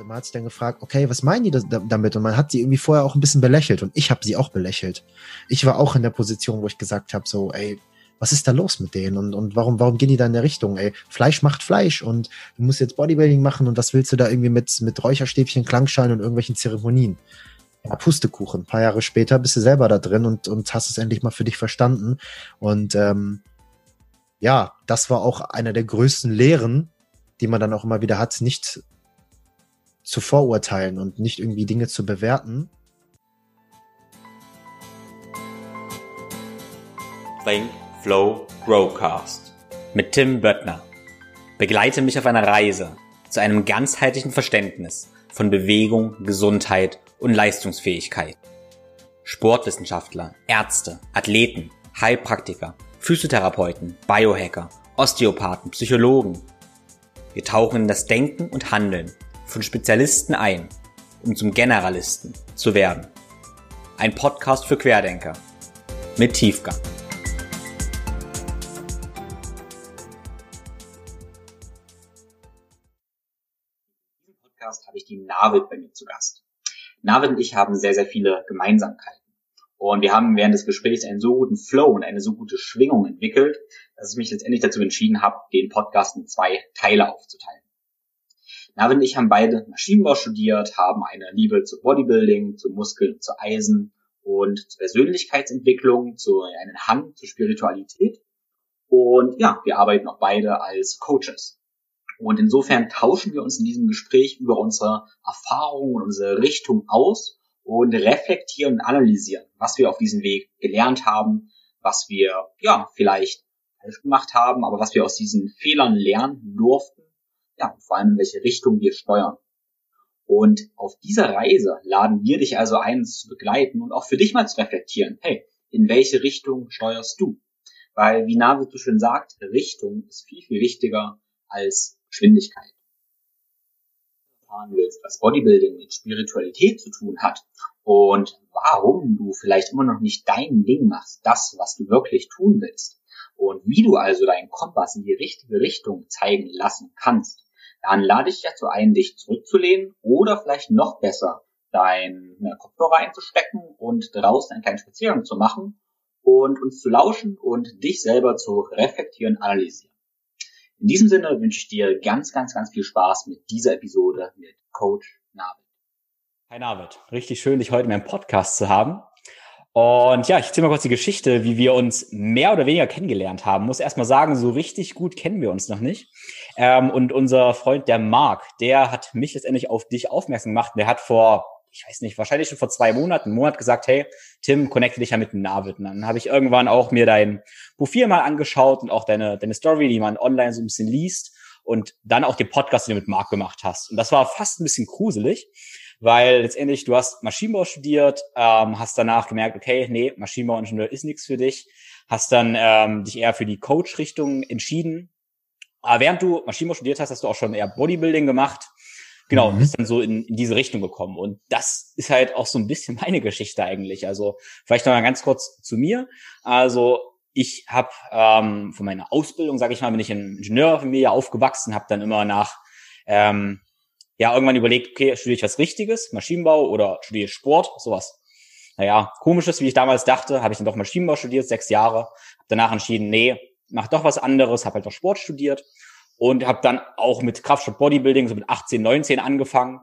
Und man hat sich dann gefragt, okay, was meinen die damit? Und man hat sie irgendwie vorher auch ein bisschen belächelt und ich habe sie auch belächelt. Ich war auch in der Position, wo ich gesagt habe, so, ey, was ist da los mit denen und, und warum, warum gehen die da in der Richtung? Ey, Fleisch macht Fleisch und du musst jetzt Bodybuilding machen und was willst du da irgendwie mit, mit Räucherstäbchen, Klangschalen und irgendwelchen Zeremonien? Ja, Pustekuchen. Ein paar Jahre später bist du selber da drin und, und hast es endlich mal für dich verstanden. Und ähm, ja, das war auch einer der größten Lehren, die man dann auch immer wieder hat, nicht zu vorurteilen und nicht irgendwie Dinge zu bewerten. Think, Flow, Growcast mit Tim Böttner. Begleite mich auf einer Reise zu einem ganzheitlichen Verständnis von Bewegung, Gesundheit und Leistungsfähigkeit. Sportwissenschaftler, Ärzte, Athleten, Heilpraktiker, Physiotherapeuten, Biohacker, Osteopathen, Psychologen. Wir tauchen in das Denken und Handeln von Spezialisten ein, um zum Generalisten zu werden. Ein Podcast für Querdenker mit Tiefgang. In diesem Podcast habe ich die Navid bei mir zu Gast. Navid und ich haben sehr, sehr viele Gemeinsamkeiten. Und wir haben während des Gesprächs einen so guten Flow und eine so gute Schwingung entwickelt, dass ich mich letztendlich dazu entschieden habe, den Podcast in zwei Teile aufzuteilen. Navin und ich haben beide Maschinenbau studiert, haben eine Liebe zu Bodybuilding, zu Muskeln, zu Eisen und zur Persönlichkeitsentwicklung, zu einen Hang zur Spiritualität. Und ja, wir arbeiten auch beide als Coaches. Und insofern tauschen wir uns in diesem Gespräch über unsere Erfahrungen und unsere Richtung aus und reflektieren und analysieren, was wir auf diesem Weg gelernt haben, was wir ja vielleicht falsch gemacht haben, aber was wir aus diesen Fehlern lernen durften ja, vor allem in welche Richtung wir steuern. Und auf dieser Reise laden wir dich also ein, zu begleiten und auch für dich mal zu reflektieren. Hey, in welche Richtung steuerst du? Weil, wie Navid so schön sagt, Richtung ist viel, viel wichtiger als Geschwindigkeit. Willst, was Bodybuilding mit Spiritualität zu tun hat und warum du vielleicht immer noch nicht dein Ding machst, das, was du wirklich tun willst. Und wie du also deinen Kompass in die richtige Richtung zeigen lassen kannst, dann lade ich dich dazu ein, dich zurückzulehnen oder vielleicht noch besser deine Kopfhörer einzustecken und draußen einen kleinen Spaziergang zu machen und uns zu lauschen und dich selber zu reflektieren, analysieren. In diesem Sinne wünsche ich dir ganz, ganz, ganz viel Spaß mit dieser Episode mit Coach Navid. Hi Navid, richtig schön, dich heute in meinem Podcast zu haben. Und ja, ich erzähle mal kurz die Geschichte, wie wir uns mehr oder weniger kennengelernt haben. Muss erstmal sagen, so richtig gut kennen wir uns noch nicht. Ähm, und unser Freund, der Marc, der hat mich letztendlich auf dich aufmerksam gemacht. Der hat vor, ich weiß nicht, wahrscheinlich schon vor zwei Monaten, einen Monat gesagt, hey, Tim, connecte dich ja mit Navid. Und dann habe ich irgendwann auch mir dein Profil mal angeschaut und auch deine, deine Story, die man online so ein bisschen liest. Und dann auch den Podcast, den du mit Marc gemacht hast. Und das war fast ein bisschen gruselig weil letztendlich du hast Maschinenbau studiert, ähm, hast danach gemerkt, okay, nee, Maschinenbauingenieur ist nichts für dich, hast dann ähm, dich eher für die Coach-Richtung entschieden. Aber während du Maschinenbau studiert hast, hast du auch schon eher Bodybuilding gemacht. Genau, mhm. bist dann so in, in diese Richtung gekommen. Und das ist halt auch so ein bisschen meine Geschichte eigentlich. Also vielleicht noch mal ganz kurz zu mir. Also ich habe ähm, von meiner Ausbildung, sage ich mal, bin ich in Ingenieurfamilie aufgewachsen, habe dann immer nach ähm, ja irgendwann überlegt, okay, studiere ich was Richtiges, Maschinenbau oder studiere ich Sport, sowas. Naja, komisches, wie ich damals dachte, habe ich dann doch Maschinenbau studiert, sechs Jahre, habe danach entschieden, nee, mach doch was anderes, habe halt doch Sport studiert und habe dann auch mit Kraftsport Bodybuilding so mit 18, 19 angefangen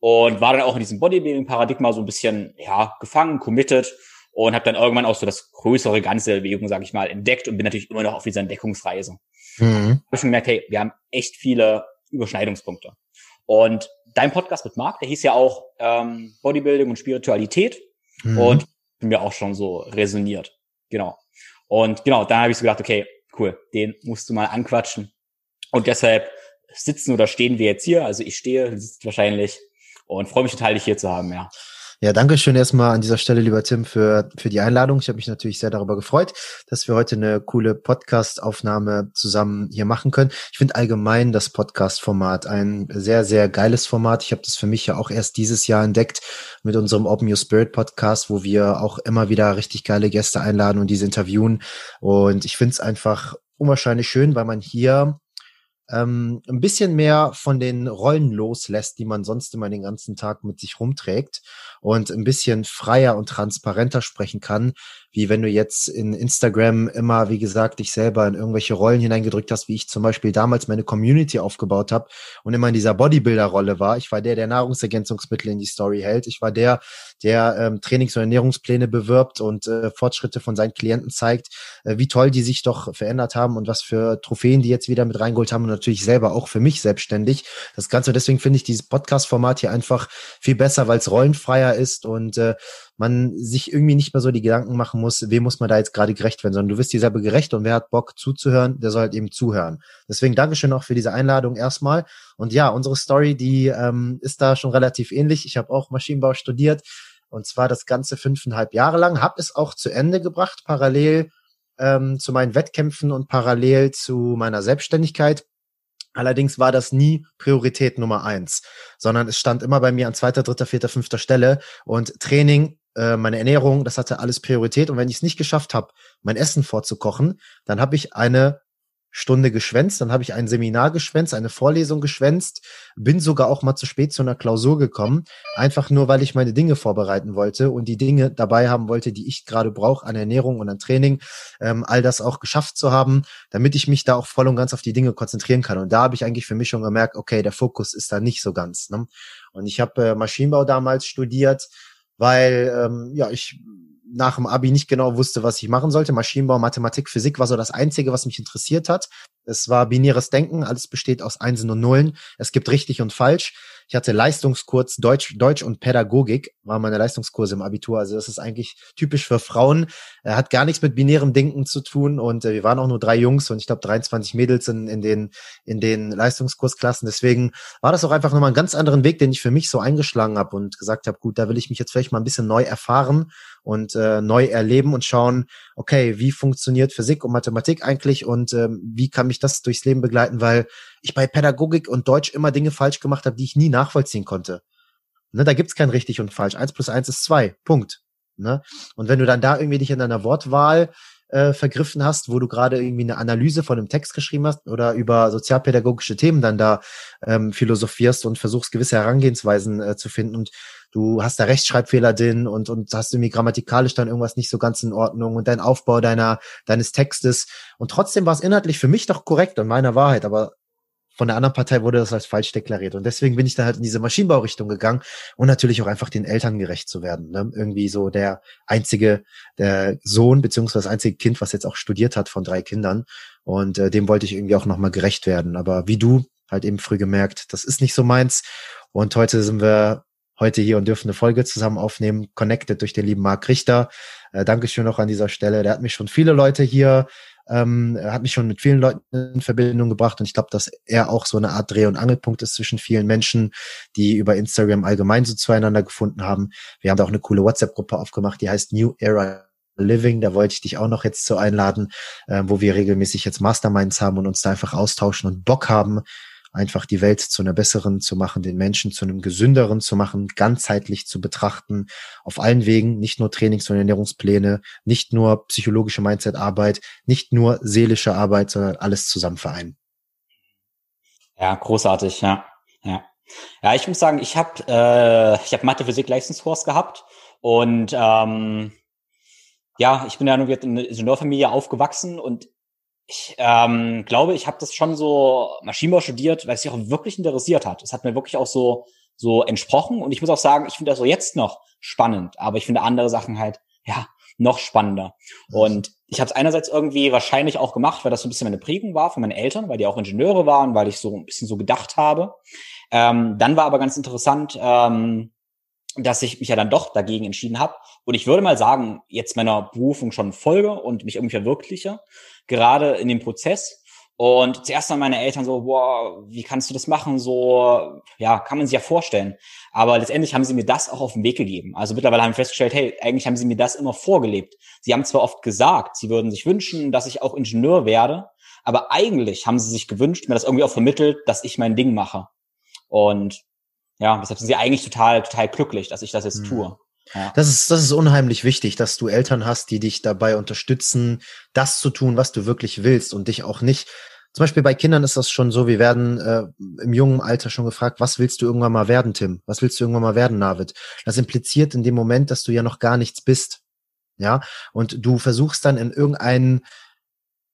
und war dann auch in diesem Bodybuilding-Paradigma so ein bisschen ja gefangen, committed und habe dann irgendwann auch so das größere ganze Bewegung, sage ich mal, entdeckt und bin natürlich immer noch auf dieser Entdeckungsreise. Mhm. Hab schon gemerkt, hey, wir haben echt viele Überschneidungspunkte. Und dein Podcast mit Marc, der hieß ja auch ähm, Bodybuilding und Spiritualität mhm. und bin mir auch schon so resoniert. Genau. Und genau, dann habe ich so gedacht, okay, cool, den musst du mal anquatschen. Und deshalb sitzen oder stehen wir jetzt hier. Also ich stehe, sitzt wahrscheinlich und freue mich total, dich hier zu haben, ja. Ja, danke schön erstmal an dieser Stelle, lieber Tim, für, für die Einladung. Ich habe mich natürlich sehr darüber gefreut, dass wir heute eine coole Podcast-Aufnahme zusammen hier machen können. Ich finde allgemein das Podcast-Format ein sehr, sehr geiles Format. Ich habe das für mich ja auch erst dieses Jahr entdeckt mit unserem Open Your Spirit Podcast, wo wir auch immer wieder richtig geile Gäste einladen und diese interviewen. Und ich finde es einfach unwahrscheinlich schön, weil man hier ähm, ein bisschen mehr von den Rollen loslässt, die man sonst immer den ganzen Tag mit sich rumträgt und ein bisschen freier und transparenter sprechen kann, wie wenn du jetzt in Instagram immer, wie gesagt, dich selber in irgendwelche Rollen hineingedrückt hast, wie ich zum Beispiel damals meine Community aufgebaut habe und immer in dieser Bodybuilder-Rolle war. Ich war der, der Nahrungsergänzungsmittel in die Story hält. Ich war der, der ähm, Trainings- und Ernährungspläne bewirbt und äh, Fortschritte von seinen Klienten zeigt, äh, wie toll die sich doch verändert haben und was für Trophäen die jetzt wieder mit reingeholt haben und natürlich selber auch für mich selbstständig. Das Ganze, deswegen finde ich dieses Podcast-Format hier einfach viel besser, weil es rollenfreier ist und äh, man sich irgendwie nicht mehr so die Gedanken machen muss, wem muss man da jetzt gerade gerecht werden, sondern du wirst dir selber gerecht und wer hat Bock zuzuhören, der soll halt eben zuhören. Deswegen Dankeschön auch für diese Einladung erstmal. Und ja, unsere Story, die ähm, ist da schon relativ ähnlich. Ich habe auch Maschinenbau studiert und zwar das ganze fünfeinhalb Jahre lang, habe es auch zu Ende gebracht, parallel ähm, zu meinen Wettkämpfen und parallel zu meiner Selbstständigkeit. Allerdings war das nie Priorität Nummer eins, sondern es stand immer bei mir an zweiter, dritter, vierter, fünfter Stelle und Training äh, meine Ernährung, das hatte alles Priorität. Und wenn ich es nicht geschafft habe, mein Essen vorzukochen, dann habe ich eine Stunde geschwänzt, dann habe ich ein Seminar geschwänzt, eine Vorlesung geschwänzt, bin sogar auch mal zu spät zu einer Klausur gekommen, einfach nur, weil ich meine Dinge vorbereiten wollte und die Dinge dabei haben wollte, die ich gerade brauche an Ernährung und an Training, ähm, all das auch geschafft zu haben, damit ich mich da auch voll und ganz auf die Dinge konzentrieren kann. Und da habe ich eigentlich für mich schon gemerkt, okay, der Fokus ist da nicht so ganz. Ne? Und ich habe äh, Maschinenbau damals studiert, weil ähm, ja ich nach dem Abi nicht genau wusste, was ich machen sollte. Maschinenbau, Mathematik, Physik war so das Einzige, was mich interessiert hat. Es war binäres Denken, alles besteht aus Einsen und Nullen. Es gibt richtig und falsch. Ich hatte Leistungskurs Deutsch, Deutsch und Pädagogik, war meine Leistungskurse im Abitur. Also das ist eigentlich typisch für Frauen. Er hat gar nichts mit binärem Denken zu tun und äh, wir waren auch nur drei Jungs und ich glaube 23 Mädels in, in den in den Leistungskursklassen. Deswegen war das auch einfach nochmal einen ganz anderen Weg, den ich für mich so eingeschlagen habe und gesagt habe, gut, da will ich mich jetzt vielleicht mal ein bisschen neu erfahren und äh, neu erleben und schauen, okay, wie funktioniert Physik und Mathematik eigentlich und ähm, wie kann mich das durchs Leben begleiten, weil ich bei Pädagogik und Deutsch immer Dinge falsch gemacht habe, die ich nie nachvollziehen konnte. Ne, da gibt's kein richtig und falsch. Eins plus eins ist zwei. Punkt. Ne? Und wenn du dann da irgendwie dich in deiner Wortwahl äh, vergriffen hast, wo du gerade irgendwie eine Analyse von einem Text geschrieben hast oder über sozialpädagogische Themen dann da ähm, philosophierst und versuchst gewisse Herangehensweisen äh, zu finden und du hast da Rechtschreibfehler drin und, und hast irgendwie grammatikalisch dann irgendwas nicht so ganz in Ordnung und dein Aufbau deiner, deines Textes. Und trotzdem war es inhaltlich für mich doch korrekt und meiner Wahrheit, aber von der anderen Partei wurde das als falsch deklariert. Und deswegen bin ich dann halt in diese Maschinenbaurichtung gegangen und natürlich auch einfach den Eltern gerecht zu werden. Ne? Irgendwie so der einzige, der Sohn, beziehungsweise das einzige Kind, was jetzt auch studiert hat von drei Kindern. Und äh, dem wollte ich irgendwie auch nochmal gerecht werden. Aber wie du halt eben früh gemerkt, das ist nicht so meins. Und heute sind wir heute hier und dürfen eine Folge zusammen aufnehmen, connected durch den lieben Marc Richter. Äh, Dankeschön noch an dieser Stelle. Der hat mich schon viele Leute hier ähm, hat mich schon mit vielen Leuten in Verbindung gebracht und ich glaube, dass er auch so eine Art Dreh- und Angelpunkt ist zwischen vielen Menschen, die über Instagram allgemein so zueinander gefunden haben. Wir haben da auch eine coole WhatsApp-Gruppe aufgemacht, die heißt New Era Living, da wollte ich dich auch noch jetzt zu einladen, äh, wo wir regelmäßig jetzt Masterminds haben und uns da einfach austauschen und Bock haben, einfach die Welt zu einer besseren zu machen, den Menschen zu einem gesünderen zu machen, ganzheitlich zu betrachten, auf allen Wegen, nicht nur Trainings- und Ernährungspläne, nicht nur psychologische Mindset-Arbeit, nicht nur seelische Arbeit, sondern alles zusammen vereinen. Ja, großartig, ja. Ja, ja ich muss sagen, ich habe äh, ich hab Mathe, Physik, Leistungskurs gehabt und ähm, ja, ich bin ja nur in einer Ingenieurfamilie aufgewachsen und ich ähm, glaube, ich habe das schon so Maschinenbau studiert, weil es sich auch wirklich interessiert hat. Es hat mir wirklich auch so so entsprochen und ich muss auch sagen, ich finde das so jetzt noch spannend, aber ich finde andere Sachen halt ja noch spannender. Und ich habe es einerseits irgendwie wahrscheinlich auch gemacht, weil das so ein bisschen meine Prägung war von meinen Eltern, weil die auch Ingenieure waren, weil ich so ein bisschen so gedacht habe. Ähm, dann war aber ganz interessant, ähm, dass ich mich ja dann doch dagegen entschieden habe. Und ich würde mal sagen, jetzt meiner Berufung schon folge und mich irgendwie verwirkliche, gerade in dem Prozess. Und zuerst waren meine Eltern so, boah, wie kannst du das machen? So, ja, kann man sich ja vorstellen. Aber letztendlich haben sie mir das auch auf den Weg gegeben. Also mittlerweile haben wir festgestellt, hey, eigentlich haben sie mir das immer vorgelebt. Sie haben zwar oft gesagt, sie würden sich wünschen, dass ich auch Ingenieur werde, aber eigentlich haben sie sich gewünscht, mir das irgendwie auch vermittelt, dass ich mein Ding mache. Und ja, deshalb sind sie eigentlich total, total glücklich, dass ich das jetzt mhm. tue. Ja. Das ist, das ist unheimlich wichtig, dass du Eltern hast, die dich dabei unterstützen, das zu tun, was du wirklich willst und dich auch nicht zum Beispiel bei Kindern ist das schon so, wir werden äh, im jungen Alter schon gefragt, was willst du irgendwann mal werden, Tim? Was willst du irgendwann mal werden, Navid? Das impliziert in dem Moment, dass du ja noch gar nichts bist. Ja, und du versuchst dann in irgendeinen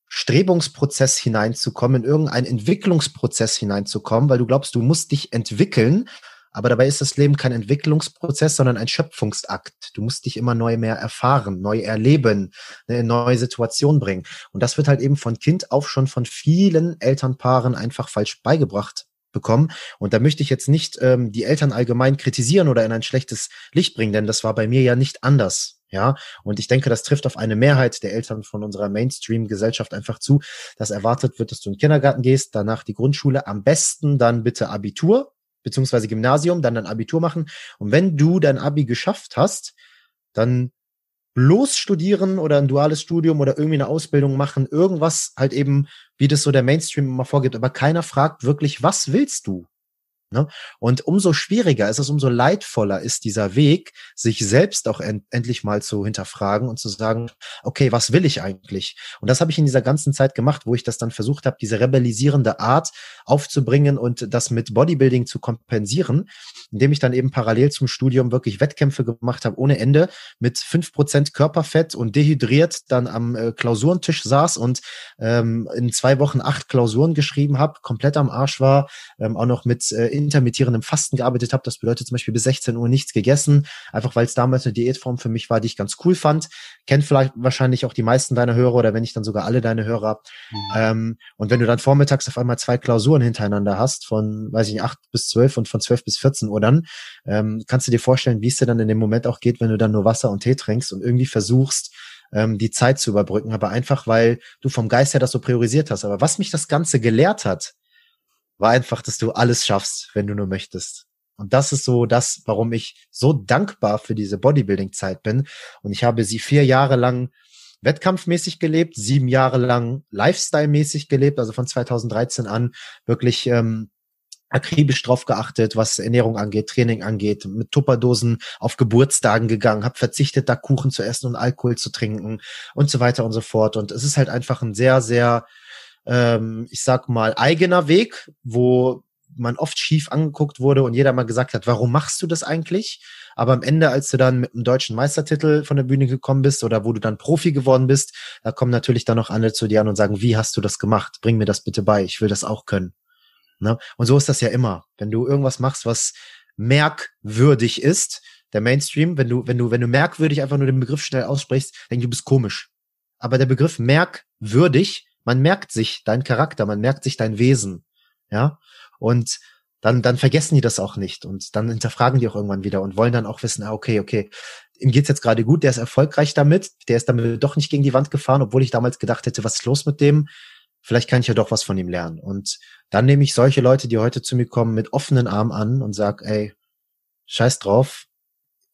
Strebungsprozess hineinzukommen, in irgendeinen Entwicklungsprozess hineinzukommen, weil du glaubst, du musst dich entwickeln, aber dabei ist das Leben kein Entwicklungsprozess, sondern ein Schöpfungsakt. Du musst dich immer neu mehr erfahren, neu erleben, eine neue Situation bringen. Und das wird halt eben von Kind auf schon von vielen Elternpaaren einfach falsch beigebracht bekommen. Und da möchte ich jetzt nicht ähm, die Eltern allgemein kritisieren oder in ein schlechtes Licht bringen, denn das war bei mir ja nicht anders. Ja, und ich denke, das trifft auf eine Mehrheit der Eltern von unserer Mainstream-Gesellschaft einfach zu, dass erwartet wird, dass du in den Kindergarten gehst, danach die Grundschule, am besten dann bitte Abitur, beziehungsweise Gymnasium, dann dein Abitur machen. Und wenn du dein Abi geschafft hast, dann bloß studieren oder ein duales Studium oder irgendwie eine Ausbildung machen, irgendwas halt eben, wie das so der Mainstream immer vorgibt. Aber keiner fragt wirklich, was willst du? Ne? Und umso schwieriger ist es, umso leidvoller ist dieser Weg, sich selbst auch end endlich mal zu hinterfragen und zu sagen, okay, was will ich eigentlich? Und das habe ich in dieser ganzen Zeit gemacht, wo ich das dann versucht habe, diese rebellisierende Art aufzubringen und das mit Bodybuilding zu kompensieren, indem ich dann eben parallel zum Studium wirklich Wettkämpfe gemacht habe ohne Ende mit fünf Prozent Körperfett und dehydriert dann am äh, Klausurentisch saß und ähm, in zwei Wochen acht Klausuren geschrieben habe, komplett am Arsch war, ähm, auch noch mit äh, intermittierendem Fasten gearbeitet habe. Das bedeutet zum Beispiel bis 16 Uhr nichts gegessen, einfach weil es damals eine Diätform für mich war, die ich ganz cool fand. Kennt vielleicht wahrscheinlich auch die meisten deiner Hörer oder wenn nicht dann sogar alle deine Hörer. Mhm. Ähm, und wenn du dann vormittags auf einmal zwei Klausuren hintereinander hast, von, weiß ich nicht, acht bis zwölf und von zwölf bis 14 Uhr dann, ähm, kannst du dir vorstellen, wie es dir dann in dem Moment auch geht, wenn du dann nur Wasser und Tee trinkst und irgendwie versuchst, ähm, die Zeit zu überbrücken, aber einfach, weil du vom Geist her das so priorisiert hast. Aber was mich das Ganze gelehrt hat, war einfach, dass du alles schaffst, wenn du nur möchtest. Und das ist so das, warum ich so dankbar für diese Bodybuilding-Zeit bin. Und ich habe sie vier Jahre lang wettkampfmäßig gelebt, sieben Jahre lang Lifestyle-mäßig gelebt, also von 2013 an wirklich ähm, akribisch drauf geachtet, was Ernährung angeht, Training angeht, mit Tupperdosen auf Geburtstagen gegangen, habe verzichtet, da Kuchen zu essen und Alkohol zu trinken und so weiter und so fort. Und es ist halt einfach ein sehr, sehr ähm, ich sag mal, eigener Weg, wo man oft schief angeguckt wurde und jeder mal gesagt hat, warum machst du das eigentlich? Aber am Ende, als du dann mit einem deutschen Meistertitel von der Bühne gekommen bist oder wo du dann Profi geworden bist, da kommen natürlich dann noch andere zu dir an und sagen, wie hast du das gemacht? Bring mir das bitte bei, ich will das auch können. Ne? Und so ist das ja immer. Wenn du irgendwas machst, was merkwürdig ist, der Mainstream, wenn du, wenn du, wenn du merkwürdig einfach nur den Begriff schnell aussprichst, denkst du, du bist komisch. Aber der Begriff merkwürdig man merkt sich dein Charakter, man merkt sich dein Wesen, ja. Und dann, dann vergessen die das auch nicht und dann hinterfragen die auch irgendwann wieder und wollen dann auch wissen, ah, okay, okay, ihm geht's jetzt gerade gut, der ist erfolgreich damit, der ist damit doch nicht gegen die Wand gefahren, obwohl ich damals gedacht hätte, was ist los mit dem? Vielleicht kann ich ja doch was von ihm lernen. Und dann nehme ich solche Leute, die heute zu mir kommen, mit offenen Armen an und sag, ey, scheiß drauf.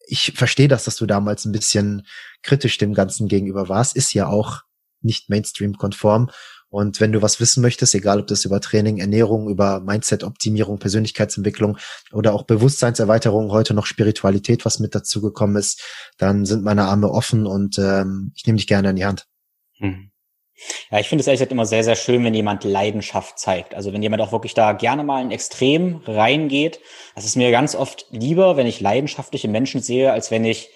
Ich verstehe das, dass du damals ein bisschen kritisch dem Ganzen gegenüber warst. Ist ja auch nicht Mainstream-konform. Und wenn du was wissen möchtest, egal ob das über Training, Ernährung, über Mindset-Optimierung, Persönlichkeitsentwicklung oder auch Bewusstseinserweiterung, heute noch Spiritualität, was mit dazu gekommen ist, dann sind meine Arme offen und ähm, ich nehme dich gerne in die Hand. Hm. Ja, ich finde es ehrlich gesagt immer sehr, sehr schön, wenn jemand Leidenschaft zeigt. Also wenn jemand auch wirklich da gerne mal in Extrem reingeht. Das ist mir ganz oft lieber, wenn ich leidenschaftliche Menschen sehe, als wenn ich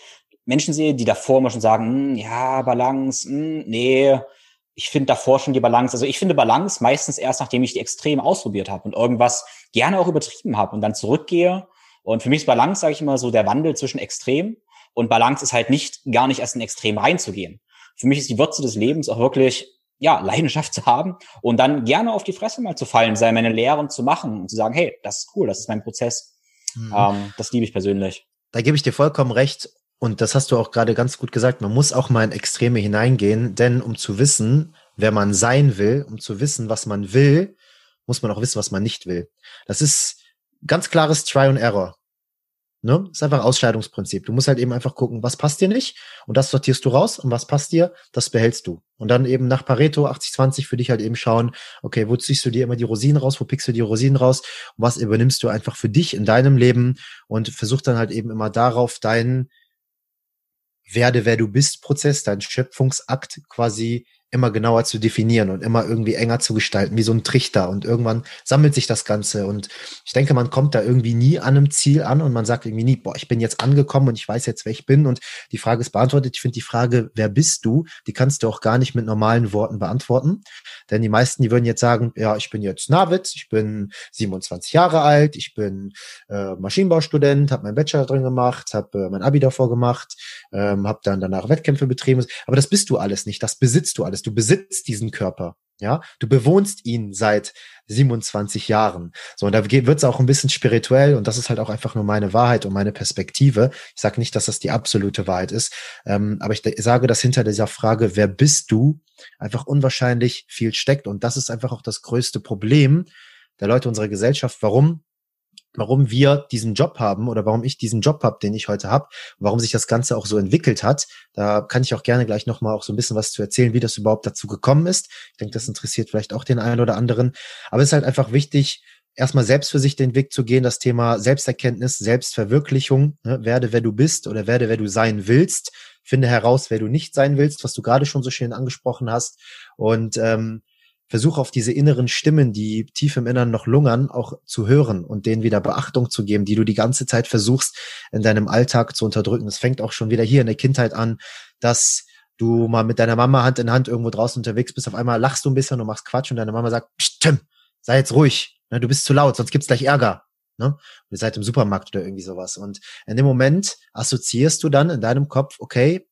Menschen sehe, die davor immer schon sagen, hm, ja, Balance, hm, nee, ich finde davor schon die Balance. Also ich finde Balance meistens erst, nachdem ich die extrem ausprobiert habe und irgendwas gerne auch übertrieben habe und dann zurückgehe. Und für mich ist Balance, sage ich immer, so der Wandel zwischen Extrem und Balance ist halt nicht, gar nicht erst in Extrem reinzugehen. Für mich ist die Würze des Lebens auch wirklich, ja, Leidenschaft zu haben und dann gerne auf die Fresse mal zu fallen, sei meine Lehren zu machen und zu sagen, hey, das ist cool, das ist mein Prozess. Mhm. Ähm, das liebe ich persönlich. Da gebe ich dir vollkommen recht. Und das hast du auch gerade ganz gut gesagt, man muss auch mal in Extreme hineingehen, denn um zu wissen, wer man sein will, um zu wissen, was man will, muss man auch wissen, was man nicht will. Das ist ganz klares Try and Error. Ne? Ist einfach Ausscheidungsprinzip. Du musst halt eben einfach gucken, was passt dir nicht und das sortierst du raus und was passt dir, das behältst du. Und dann eben nach Pareto 80-20 für dich halt eben schauen, okay, wo ziehst du dir immer die Rosinen raus, wo pickst du die Rosinen raus und was übernimmst du einfach für dich in deinem Leben und versuch dann halt eben immer darauf deinen werde, wer du bist Prozess, dein Schöpfungsakt quasi immer genauer zu definieren und immer irgendwie enger zu gestalten, wie so ein Trichter. Und irgendwann sammelt sich das Ganze. Und ich denke, man kommt da irgendwie nie an einem Ziel an und man sagt irgendwie nie, boah, ich bin jetzt angekommen und ich weiß jetzt, wer ich bin. Und die Frage ist beantwortet. Ich finde die Frage, wer bist du, die kannst du auch gar nicht mit normalen Worten beantworten. Denn die meisten, die würden jetzt sagen, ja, ich bin jetzt Navid, ich bin 27 Jahre alt, ich bin äh, Maschinenbaustudent, habe meinen Bachelor drin gemacht, habe äh, mein Abi davor gemacht, ähm, habe dann danach Wettkämpfe betrieben. Aber das bist du alles nicht, das besitzt du alles. Du besitzt diesen Körper. Ja, du bewohnst ihn seit 27 Jahren. So, und da wird es auch ein bisschen spirituell und das ist halt auch einfach nur meine Wahrheit und meine Perspektive. Ich sage nicht, dass das die absolute Wahrheit ist, ähm, aber ich sage, dass hinter dieser Frage, wer bist du, einfach unwahrscheinlich viel steckt. Und das ist einfach auch das größte Problem der Leute unserer Gesellschaft. Warum? Warum wir diesen Job haben oder warum ich diesen Job habe, den ich heute habe, warum sich das Ganze auch so entwickelt hat. Da kann ich auch gerne gleich nochmal auch so ein bisschen was zu erzählen, wie das überhaupt dazu gekommen ist. Ich denke, das interessiert vielleicht auch den einen oder anderen. Aber es ist halt einfach wichtig, erstmal selbst für sich den Weg zu gehen, das Thema Selbsterkenntnis, Selbstverwirklichung, ne? werde wer du bist oder werde wer du sein willst, finde heraus, wer du nicht sein willst, was du gerade schon so schön angesprochen hast und ähm, versuche auf diese inneren Stimmen, die tief im Innern noch lungern, auch zu hören und denen wieder Beachtung zu geben, die du die ganze Zeit versuchst in deinem Alltag zu unterdrücken. Es fängt auch schon wieder hier in der Kindheit an, dass du mal mit deiner Mama Hand in Hand irgendwo draußen unterwegs bist, auf einmal lachst du ein bisschen und machst Quatsch und deine Mama sagt, Tim, sei jetzt ruhig, ne, du bist zu laut, sonst gibt's gleich Ärger. Ne? Und ihr seid im Supermarkt oder irgendwie sowas. Und in dem Moment assoziierst du dann in deinem Kopf, okay,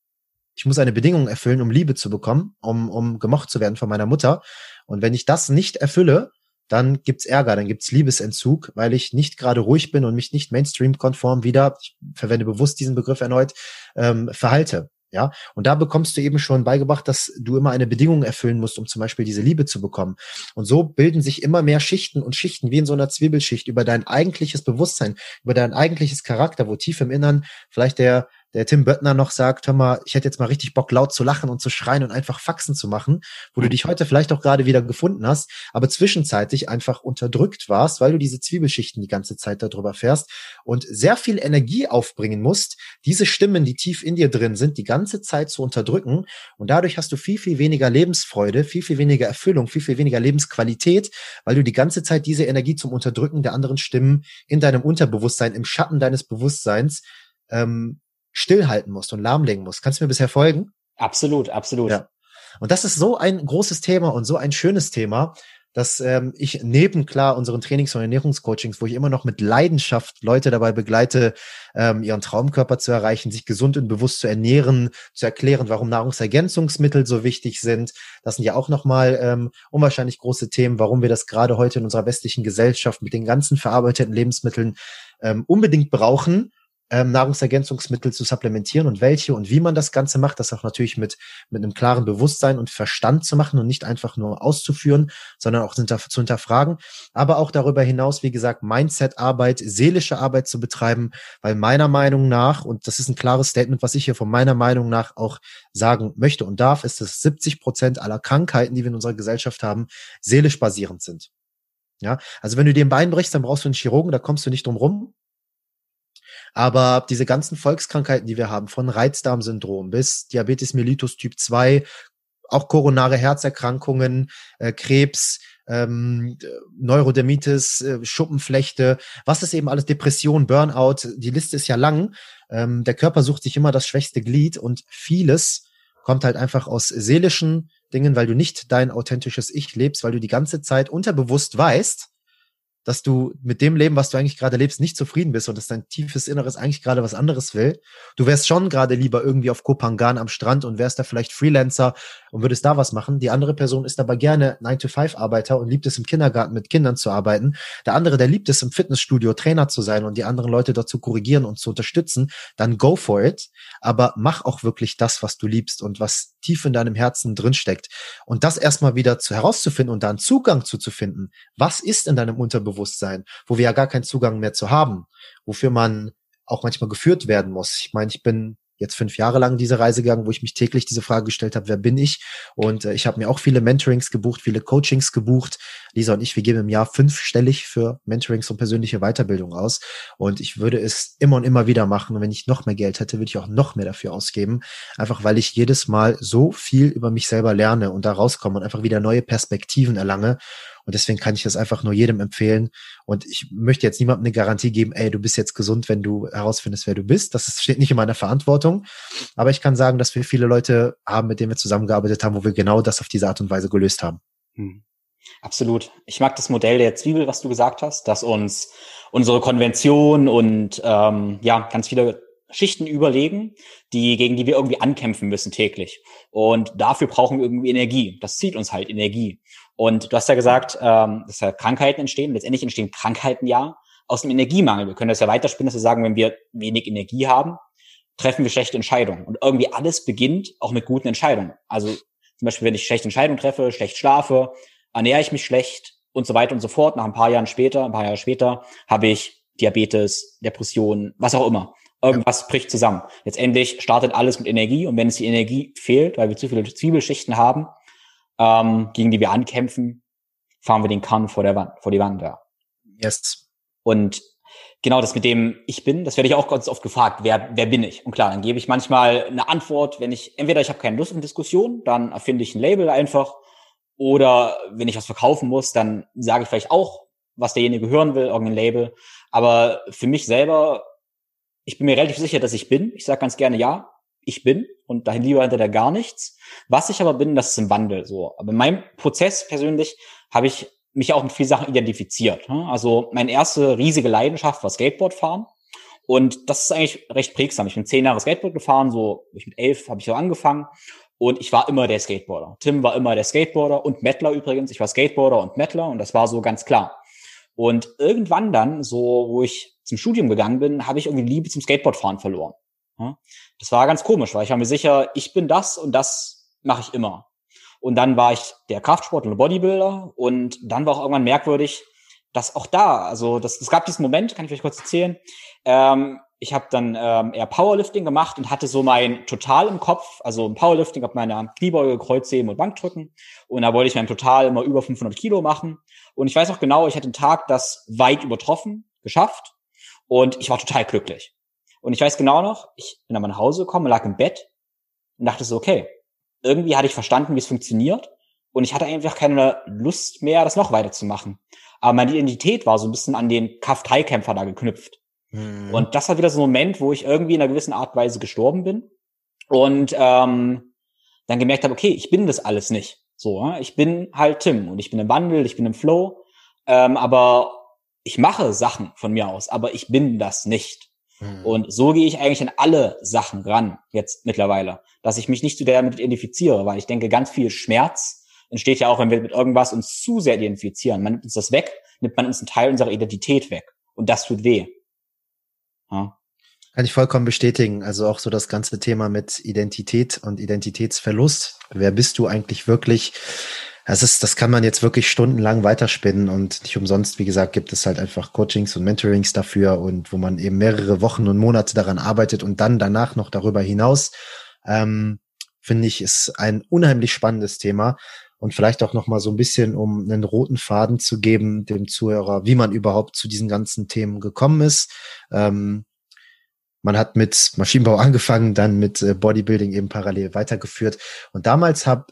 ich muss eine Bedingung erfüllen, um Liebe zu bekommen, um, um gemocht zu werden von meiner Mutter. Und wenn ich das nicht erfülle, dann gibt's Ärger, dann gibt's Liebesentzug, weil ich nicht gerade ruhig bin und mich nicht Mainstream-konform wieder, ich verwende bewusst diesen Begriff erneut, ähm, verhalte. Ja, und da bekommst du eben schon beigebracht, dass du immer eine Bedingung erfüllen musst, um zum Beispiel diese Liebe zu bekommen. Und so bilden sich immer mehr Schichten und Schichten wie in so einer Zwiebelschicht über dein eigentliches Bewusstsein, über dein eigentliches Charakter, wo tief im Innern vielleicht der der Tim Böttner noch sagt, hör mal, ich hätte jetzt mal richtig Bock laut zu lachen und zu schreien und einfach Faxen zu machen, wo du mhm. dich heute vielleicht auch gerade wieder gefunden hast, aber zwischenzeitlich einfach unterdrückt warst, weil du diese Zwiebelschichten die ganze Zeit darüber fährst und sehr viel Energie aufbringen musst, diese Stimmen, die tief in dir drin sind, die ganze Zeit zu unterdrücken und dadurch hast du viel, viel weniger Lebensfreude, viel, viel weniger Erfüllung, viel, viel weniger Lebensqualität, weil du die ganze Zeit diese Energie zum Unterdrücken der anderen Stimmen in deinem Unterbewusstsein, im Schatten deines Bewusstseins ähm, stillhalten musst und lahmlegen musst. Kannst du mir bisher folgen? Absolut, absolut. Ja. Und das ist so ein großes Thema und so ein schönes Thema, dass ähm, ich neben klar unseren Trainings- und Ernährungscoachings, wo ich immer noch mit Leidenschaft Leute dabei begleite, ähm, ihren Traumkörper zu erreichen, sich gesund und bewusst zu ernähren, zu erklären, warum Nahrungsergänzungsmittel so wichtig sind. Das sind ja auch nochmal ähm, unwahrscheinlich große Themen, warum wir das gerade heute in unserer westlichen Gesellschaft mit den ganzen verarbeiteten Lebensmitteln ähm, unbedingt brauchen ähm, Nahrungsergänzungsmittel zu supplementieren und welche und wie man das Ganze macht, das auch natürlich mit, mit einem klaren Bewusstsein und Verstand zu machen und nicht einfach nur auszuführen, sondern auch hinter, zu hinterfragen. Aber auch darüber hinaus, wie gesagt, Mindset-Arbeit, seelische Arbeit zu betreiben, weil meiner Meinung nach, und das ist ein klares Statement, was ich hier von meiner Meinung nach auch sagen möchte und darf, ist, dass 70 Prozent aller Krankheiten, die wir in unserer Gesellschaft haben, seelisch basierend sind. Ja, also wenn du dir ein Bein brichst, dann brauchst du einen Chirurgen, da kommst du nicht drum rum. Aber diese ganzen Volkskrankheiten, die wir haben, von Reizdarmsyndrom bis Diabetes mellitus Typ 2, auch koronare Herzerkrankungen, äh, Krebs, ähm, Neurodermitis, äh, Schuppenflechte, was ist eben alles, Depression, Burnout, die Liste ist ja lang. Ähm, der Körper sucht sich immer das schwächste Glied und vieles kommt halt einfach aus seelischen Dingen, weil du nicht dein authentisches Ich lebst, weil du die ganze Zeit unterbewusst weißt, dass du mit dem Leben, was du eigentlich gerade lebst, nicht zufrieden bist und dass dein tiefes Inneres eigentlich gerade was anderes will. Du wärst schon gerade lieber irgendwie auf Kopangan am Strand und wärst da vielleicht Freelancer und würdest da was machen. Die andere Person ist aber gerne 9-to-5-Arbeiter und liebt es im Kindergarten mit Kindern zu arbeiten. Der andere, der liebt es im Fitnessstudio Trainer zu sein und die anderen Leute dort zu korrigieren und zu unterstützen. Dann go for it. Aber mach auch wirklich das, was du liebst und was tief in deinem Herzen drinsteckt. Und das erstmal wieder zu herauszufinden und da einen Zugang zu, zu finden. Was ist in deinem Unterbewusstsein, wo wir ja gar keinen Zugang mehr zu haben, wofür man auch manchmal geführt werden muss. Ich meine, ich bin jetzt fünf Jahre lang diese Reise gegangen, wo ich mich täglich diese Frage gestellt habe, wer bin ich? Und äh, ich habe mir auch viele Mentorings gebucht, viele Coachings gebucht, Lisa und ich, wir geben im Jahr fünfstellig für Mentorings und persönliche Weiterbildung aus. Und ich würde es immer und immer wieder machen. Und wenn ich noch mehr Geld hätte, würde ich auch noch mehr dafür ausgeben. Einfach weil ich jedes Mal so viel über mich selber lerne und da rauskomme und einfach wieder neue Perspektiven erlange. Und deswegen kann ich das einfach nur jedem empfehlen. Und ich möchte jetzt niemandem eine Garantie geben, ey, du bist jetzt gesund, wenn du herausfindest, wer du bist. Das steht nicht in meiner Verantwortung. Aber ich kann sagen, dass wir viele Leute haben, mit denen wir zusammengearbeitet haben, wo wir genau das auf diese Art und Weise gelöst haben. Hm. Absolut. Ich mag das Modell der Zwiebel, was du gesagt hast, dass uns unsere Konvention und ähm, ja ganz viele Schichten überlegen, die gegen die wir irgendwie ankämpfen müssen täglich. Und dafür brauchen wir irgendwie Energie. Das zieht uns halt Energie. Und du hast ja gesagt, ähm, dass ja Krankheiten entstehen. Letztendlich entstehen Krankheiten ja aus dem Energiemangel. Wir können das ja weiterspinnen, dass wir sagen, wenn wir wenig Energie haben, treffen wir schlechte Entscheidungen. Und irgendwie alles beginnt auch mit guten Entscheidungen. Also zum Beispiel, wenn ich schlechte Entscheidungen treffe, schlecht schlafe, ernähre ich mich schlecht und so weiter und so fort. Nach ein paar Jahren später, ein paar Jahre später, habe ich Diabetes, Depression, was auch immer. Irgendwas bricht zusammen. Letztendlich startet alles mit Energie und wenn es die Energie fehlt, weil wir zu viele Zwiebelschichten haben, ähm, gegen die wir ankämpfen, fahren wir den Kahn vor der Wand, vor die Wand, ja. Yes. Und genau das mit dem Ich bin, das werde ich auch ganz oft gefragt, wer, wer bin ich? Und klar, dann gebe ich manchmal eine Antwort, wenn ich, entweder ich habe keine Lust auf Diskussion, dann erfinde ich ein Label einfach, oder wenn ich was verkaufen muss, dann sage ich vielleicht auch, was derjenige hören will, irgendein Label. Aber für mich selber, ich bin mir relativ sicher, dass ich bin. Ich sage ganz gerne ja, ich bin und dahin lieber hinter der gar nichts. Was ich aber bin, das ist im Wandel so. Aber in meinem Prozess persönlich habe ich mich auch mit vielen Sachen identifiziert. Ne? Also meine erste riesige Leidenschaft war Skateboardfahren. Und das ist eigentlich recht prägsam. Ich bin zehn Jahre Skateboard gefahren, so ich mit elf habe ich so angefangen. Und ich war immer der Skateboarder. Tim war immer der Skateboarder und Mettler übrigens. Ich war Skateboarder und Mettler und das war so ganz klar. Und irgendwann dann, so wo ich zum Studium gegangen bin, habe ich irgendwie Liebe zum Skateboardfahren verloren. Das war ganz komisch, weil ich war mir sicher, ich bin das und das mache ich immer. Und dann war ich der Kraftsport und Bodybuilder und dann war auch irgendwann merkwürdig, dass auch da, also das, es gab diesen Moment, kann ich euch kurz erzählen. Ähm, ich habe dann ähm, eher Powerlifting gemacht und hatte so mein Total im Kopf, also im Powerlifting auf meiner Kniebeuge, Kreuzheben und Bankdrücken. Und da wollte ich mein Total immer über 500 Kilo machen. Und ich weiß auch genau, ich hatte einen Tag das weit übertroffen, geschafft. Und ich war total glücklich. Und ich weiß genau noch, ich bin dann nach Hause gekommen, lag im Bett und dachte so, okay, irgendwie hatte ich verstanden, wie es funktioniert. Und ich hatte einfach keine Lust mehr, das noch weiterzumachen. Aber meine Identität war so ein bisschen an den Kaftei-Kämpfer da geknüpft. Mhm. Und das war wieder so ein Moment, wo ich irgendwie in einer gewissen Art und Weise gestorben bin. Und ähm, dann gemerkt habe, okay, ich bin das alles nicht. So, ich bin halt Tim und ich bin im Wandel, ich bin im Flow. Ähm, aber ich mache Sachen von mir aus, aber ich bin das nicht. Mhm. Und so gehe ich eigentlich an alle Sachen ran, jetzt mittlerweile, dass ich mich nicht zu damit identifiziere, weil ich denke, ganz viel Schmerz entsteht ja auch, wenn wir mit irgendwas uns zu sehr identifizieren. Man nimmt uns das weg, nimmt man uns einen Teil unserer Identität weg. Und das tut weh. Ja. Kann ich vollkommen bestätigen. Also auch so das ganze Thema mit Identität und Identitätsverlust. Wer bist du eigentlich wirklich? Das ist, das kann man jetzt wirklich stundenlang weiterspinnen und nicht umsonst, wie gesagt, gibt es halt einfach Coachings und Mentorings dafür und wo man eben mehrere Wochen und Monate daran arbeitet und dann danach noch darüber hinaus, ähm, finde ich, ist ein unheimlich spannendes Thema und vielleicht auch noch mal so ein bisschen, um einen roten Faden zu geben dem Zuhörer, wie man überhaupt zu diesen ganzen Themen gekommen ist. Ähm, man hat mit Maschinenbau angefangen, dann mit äh, Bodybuilding eben parallel weitergeführt. Und damals habe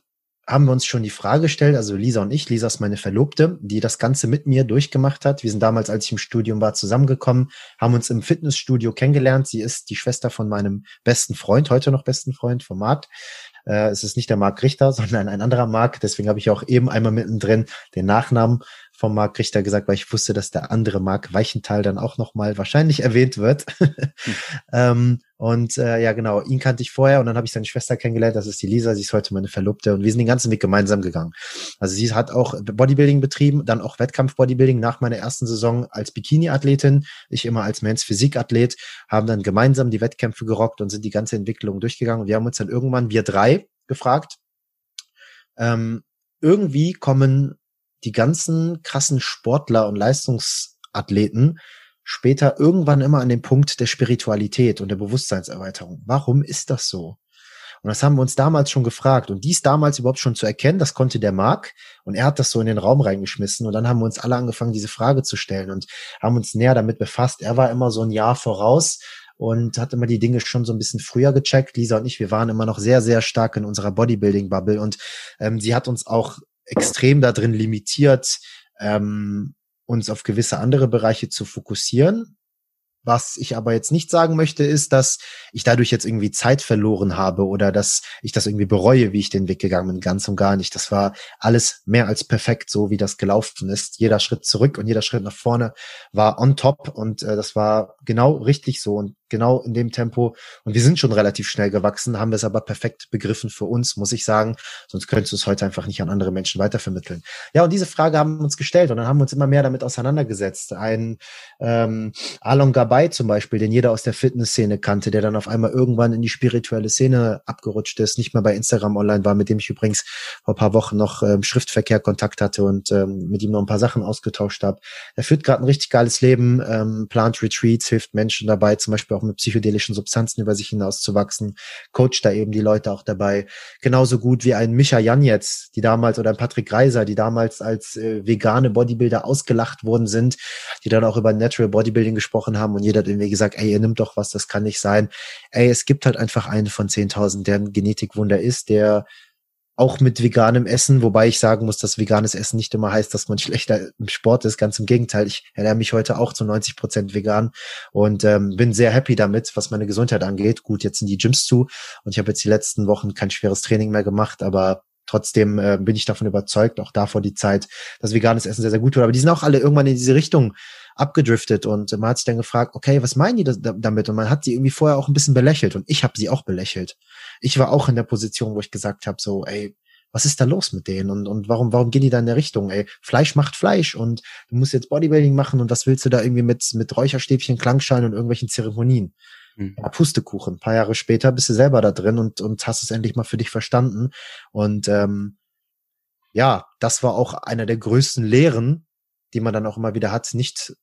haben wir uns schon die Frage gestellt, also Lisa und ich, Lisa ist meine Verlobte, die das Ganze mit mir durchgemacht hat. Wir sind damals, als ich im Studium war, zusammengekommen, haben uns im Fitnessstudio kennengelernt. Sie ist die Schwester von meinem besten Freund, heute noch besten Freund von Marc. Äh, es ist nicht der Marc Richter, sondern ein anderer Marc. Deswegen habe ich auch eben einmal mittendrin den Nachnamen vom Marc Richter gesagt, weil ich wusste, dass der andere Marc Weichenthal dann auch nochmal wahrscheinlich erwähnt wird. hm. ähm, und äh, ja, genau, ihn kannte ich vorher und dann habe ich seine Schwester kennengelernt, das ist die Lisa, sie ist heute meine Verlobte und wir sind den ganzen Weg gemeinsam gegangen. Also sie hat auch Bodybuilding betrieben, dann auch Wettkampf-Bodybuilding nach meiner ersten Saison als Bikini-Athletin, ich immer als Men's Physik-Athlet, haben dann gemeinsam die Wettkämpfe gerockt und sind die ganze Entwicklung durchgegangen. Und wir haben uns dann irgendwann, wir drei, gefragt, ähm, irgendwie kommen die ganzen krassen Sportler und Leistungsathleten später irgendwann immer an den Punkt der Spiritualität und der Bewusstseinserweiterung. Warum ist das so? Und das haben wir uns damals schon gefragt. Und dies damals überhaupt schon zu erkennen, das konnte der Marc. Und er hat das so in den Raum reingeschmissen. Und dann haben wir uns alle angefangen, diese Frage zu stellen und haben uns näher damit befasst. Er war immer so ein Jahr voraus und hat immer die Dinge schon so ein bisschen früher gecheckt. Lisa und ich, wir waren immer noch sehr, sehr stark in unserer Bodybuilding-Bubble. Und ähm, sie hat uns auch extrem da drin limitiert, ähm, uns auf gewisse andere Bereiche zu fokussieren. Was ich aber jetzt nicht sagen möchte, ist, dass ich dadurch jetzt irgendwie Zeit verloren habe oder dass ich das irgendwie bereue, wie ich den Weg gegangen bin. Ganz und gar nicht. Das war alles mehr als perfekt, so wie das gelaufen ist. Jeder Schritt zurück und jeder Schritt nach vorne war on top und äh, das war genau richtig so. Und genau in dem Tempo. Und wir sind schon relativ schnell gewachsen, haben es aber perfekt begriffen für uns, muss ich sagen. Sonst könntest du es heute einfach nicht an andere Menschen weitervermitteln. Ja, und diese Frage haben wir uns gestellt und dann haben wir uns immer mehr damit auseinandergesetzt. Ein ähm, Alon Gabay zum Beispiel, den jeder aus der Fitnessszene kannte, der dann auf einmal irgendwann in die spirituelle Szene abgerutscht ist, nicht mehr bei Instagram online war, mit dem ich übrigens vor paar Wochen noch ähm, Schriftverkehr Kontakt hatte und ähm, mit ihm noch ein paar Sachen ausgetauscht habe. Er führt gerade ein richtig geiles Leben, ähm, plant Retreats, hilft Menschen dabei, zum Beispiel auch mit psychedelischen Substanzen über sich hinaus zu wachsen, coacht da eben die Leute auch dabei. Genauso gut wie ein Micha Janetz, die damals, oder ein Patrick Reiser, die damals als äh, vegane Bodybuilder ausgelacht worden sind, die dann auch über Natural Bodybuilding gesprochen haben und jeder hat irgendwie gesagt, ey, ihr nimmt doch was, das kann nicht sein. Ey, es gibt halt einfach einen von 10.000, der ein Genetikwunder ist, der auch mit veganem Essen, wobei ich sagen muss, dass veganes Essen nicht immer heißt, dass man schlechter im Sport ist. Ganz im Gegenteil, ich ernähre mich heute auch zu 90 Prozent vegan und ähm, bin sehr happy damit, was meine Gesundheit angeht. Gut, jetzt sind die Gyms zu und ich habe jetzt die letzten Wochen kein schweres Training mehr gemacht, aber trotzdem äh, bin ich davon überzeugt, auch davor die Zeit, dass veganes Essen sehr, sehr gut wird. Aber die sind auch alle irgendwann in diese Richtung abgedriftet und man hat sich dann gefragt, okay, was meinen die das, damit? Und man hat sie irgendwie vorher auch ein bisschen belächelt und ich habe sie auch belächelt. Ich war auch in der Position, wo ich gesagt habe, so, ey, was ist da los mit denen und, und warum, warum gehen die da in der Richtung, ey? Fleisch macht Fleisch und du musst jetzt Bodybuilding machen und was willst du da irgendwie mit, mit Räucherstäbchen, Klangschalen und irgendwelchen Zeremonien? Mhm. Ja, Pustekuchen. Ein paar Jahre später bist du selber da drin und, und hast es endlich mal für dich verstanden. Und ähm, ja, das war auch einer der größten Lehren, die man dann auch immer wieder hat, nicht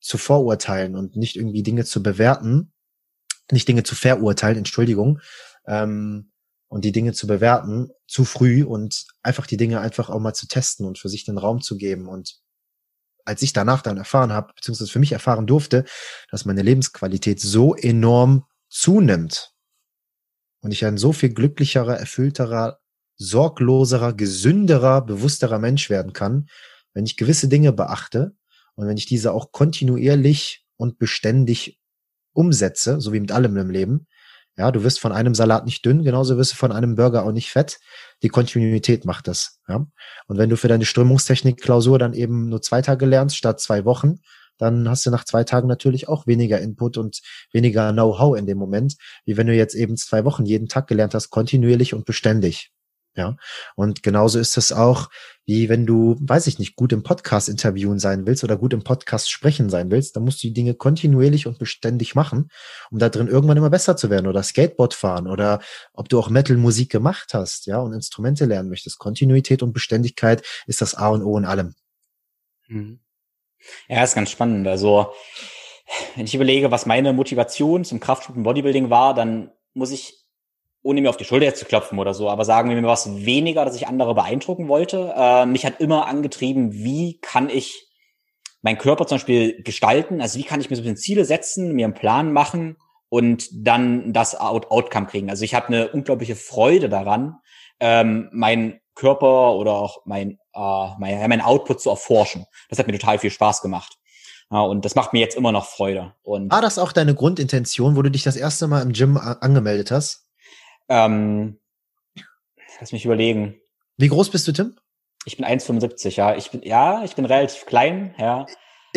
zu vorurteilen und nicht irgendwie Dinge zu bewerten, nicht Dinge zu verurteilen, Entschuldigung, ähm, und die Dinge zu bewerten zu früh und einfach die Dinge einfach auch mal zu testen und für sich den Raum zu geben. Und als ich danach dann erfahren habe, beziehungsweise für mich erfahren durfte, dass meine Lebensqualität so enorm zunimmt und ich ein so viel glücklicherer, erfüllterer, sorgloserer, gesünderer, bewussterer Mensch werden kann, wenn ich gewisse Dinge beachte und wenn ich diese auch kontinuierlich und beständig umsetze, so wie mit allem im Leben, ja, du wirst von einem Salat nicht dünn, genauso wirst du von einem Burger auch nicht fett. Die Kontinuität macht das. Ja? Und wenn du für deine Strömungstechnik-Klausur dann eben nur zwei Tage lernst statt zwei Wochen, dann hast du nach zwei Tagen natürlich auch weniger Input und weniger Know-how in dem Moment, wie wenn du jetzt eben zwei Wochen jeden Tag gelernt hast, kontinuierlich und beständig. Ja. Und genauso ist es auch, wie wenn du, weiß ich nicht, gut im Podcast interviewen sein willst oder gut im Podcast sprechen sein willst, dann musst du die Dinge kontinuierlich und beständig machen, um da drin irgendwann immer besser zu werden oder Skateboard fahren oder ob du auch Metal-Musik gemacht hast, ja, und Instrumente lernen möchtest. Kontinuität und Beständigkeit ist das A und O in allem. Mhm. Ja, ist ganz spannend. Also, wenn ich überlege, was meine Motivation zum Kraftsport und Bodybuilding war, dann muss ich ohne mir auf die Schulter zu klopfen oder so, aber sagen wir mir was weniger, dass ich andere beeindrucken wollte. Äh, mich hat immer angetrieben, wie kann ich meinen Körper zum Beispiel gestalten, also wie kann ich mir so ein bisschen Ziele setzen, mir einen Plan machen und dann das Out Outcome kriegen. Also ich habe eine unglaubliche Freude daran, ähm, meinen Körper oder auch mein, äh, mein, mein Output zu erforschen. Das hat mir total viel Spaß gemacht. Ja, und das macht mir jetzt immer noch Freude. Und War das auch deine Grundintention, wo du dich das erste Mal im Gym angemeldet hast? Ähm, lass mich überlegen. Wie groß bist du, Tim? Ich bin 1,75, ja. Ich bin, ja, ich bin relativ klein, ja.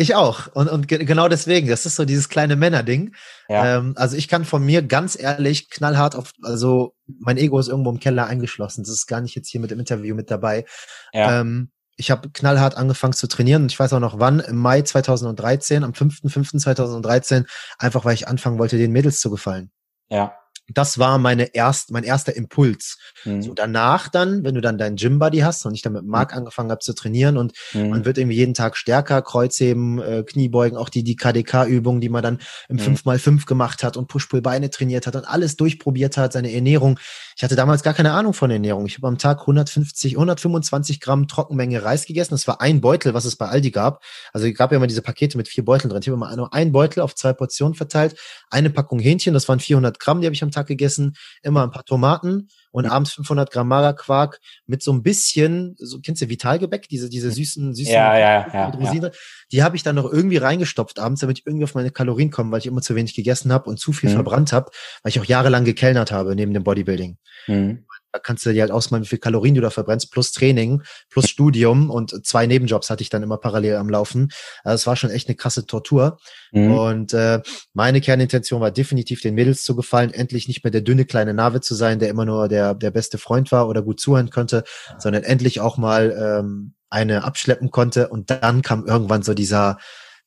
Ich auch. Und, und genau deswegen, das ist so dieses kleine Männerding. Ja. Ähm, also ich kann von mir ganz ehrlich knallhart auf, also mein Ego ist irgendwo im Keller eingeschlossen. Das ist gar nicht jetzt hier mit dem Interview mit dabei. Ja. Ähm, ich habe knallhart angefangen zu trainieren und ich weiß auch noch wann, im Mai 2013, am 5.5.2013, einfach weil ich anfangen wollte, den Mädels zu gefallen. Ja. Das war meine erst, mein erster Impuls. Mhm. So danach dann, wenn du dann deinen Gym-Buddy hast und ich dann mit Marc mhm. angefangen habe zu trainieren und mhm. man wird irgendwie jeden Tag stärker, Kreuzheben, äh, Kniebeugen, auch die, die KDK-Übungen, die man dann im mhm. 5x5 gemacht hat und Push-Pull-Beine trainiert hat und alles durchprobiert hat, seine Ernährung. Ich hatte damals gar keine Ahnung von Ernährung. Ich habe am Tag 150, 125 Gramm Trockenmenge Reis gegessen. Das war ein Beutel, was es bei Aldi gab. Also es gab ja immer diese Pakete mit vier Beuteln drin. Ich habe immer nur einen Beutel auf zwei Portionen verteilt. Eine Packung Hähnchen, das waren 400 Gramm, die habe ich am Tag gegessen. Immer ein paar Tomaten und ja. abends 500 Gramm Magerquark mit so ein bisschen, so kennst du Vitalgebäck, diese diese süßen süßen ja, ja, ja, Rosine, die habe ich dann noch irgendwie reingestopft abends, damit ich irgendwie auf meine Kalorien komme, weil ich immer zu wenig gegessen habe und zu viel mhm. verbrannt habe, weil ich auch jahrelang gekellnert habe neben dem Bodybuilding. Mhm. Da kannst du dir halt ausmalen, wie viel Kalorien du da verbrennst, plus Training, plus Studium und zwei Nebenjobs hatte ich dann immer parallel am Laufen. Also es war schon echt eine krasse Tortur. Mhm. Und äh, meine Kernintention war definitiv den Mädels zu gefallen, endlich nicht mehr der dünne kleine Nave zu sein, der immer nur der, der beste Freund war oder gut zuhören konnte, sondern endlich auch mal ähm, eine abschleppen konnte. Und dann kam irgendwann so dieser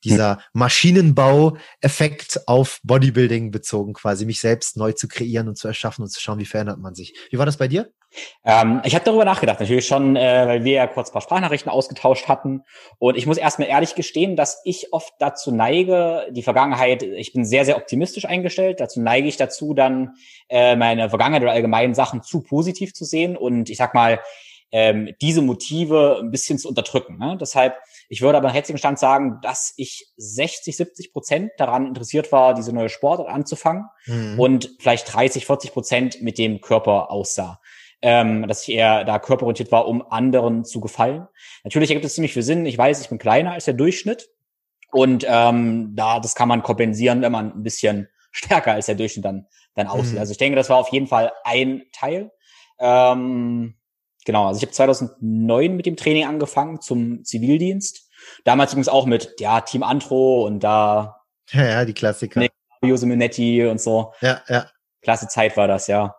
dieser Maschinenbau-Effekt auf Bodybuilding bezogen, quasi mich selbst neu zu kreieren und zu erschaffen und zu schauen, wie verändert man sich. Wie war das bei dir? Ähm, ich habe darüber nachgedacht, natürlich schon, äh, weil wir ja kurz ein paar Sprachnachrichten ausgetauscht hatten. Und ich muss erstmal ehrlich gestehen, dass ich oft dazu neige, die Vergangenheit, ich bin sehr, sehr optimistisch eingestellt, dazu neige ich dazu, dann äh, meine Vergangenheit oder allgemeinen Sachen zu positiv zu sehen und ich sag mal, ähm, diese Motive ein bisschen zu unterdrücken. Ne? Deshalb, ich würde aber im jetzigen Stand sagen, dass ich 60, 70 Prozent daran interessiert war, diese neue Sportart anzufangen mhm. und vielleicht 30, 40 Prozent mit dem Körper aussah. Ähm, dass ich eher da körperorientiert war, um anderen zu gefallen. Natürlich ergibt es ziemlich viel Sinn. Ich weiß, ich bin kleiner als der Durchschnitt. Und ähm, da, das kann man kompensieren, wenn man ein bisschen stärker als der Durchschnitt dann, dann aussieht. Mhm. Also ich denke, das war auf jeden Fall ein Teil. Ähm, Genau, also ich habe 2009 mit dem Training angefangen zum Zivildienst. Damals übrigens auch mit ja Team Antro und da ja, ja die Klassiker. Jose Minetti und so. Ja, ja. Klasse Zeit war das, ja.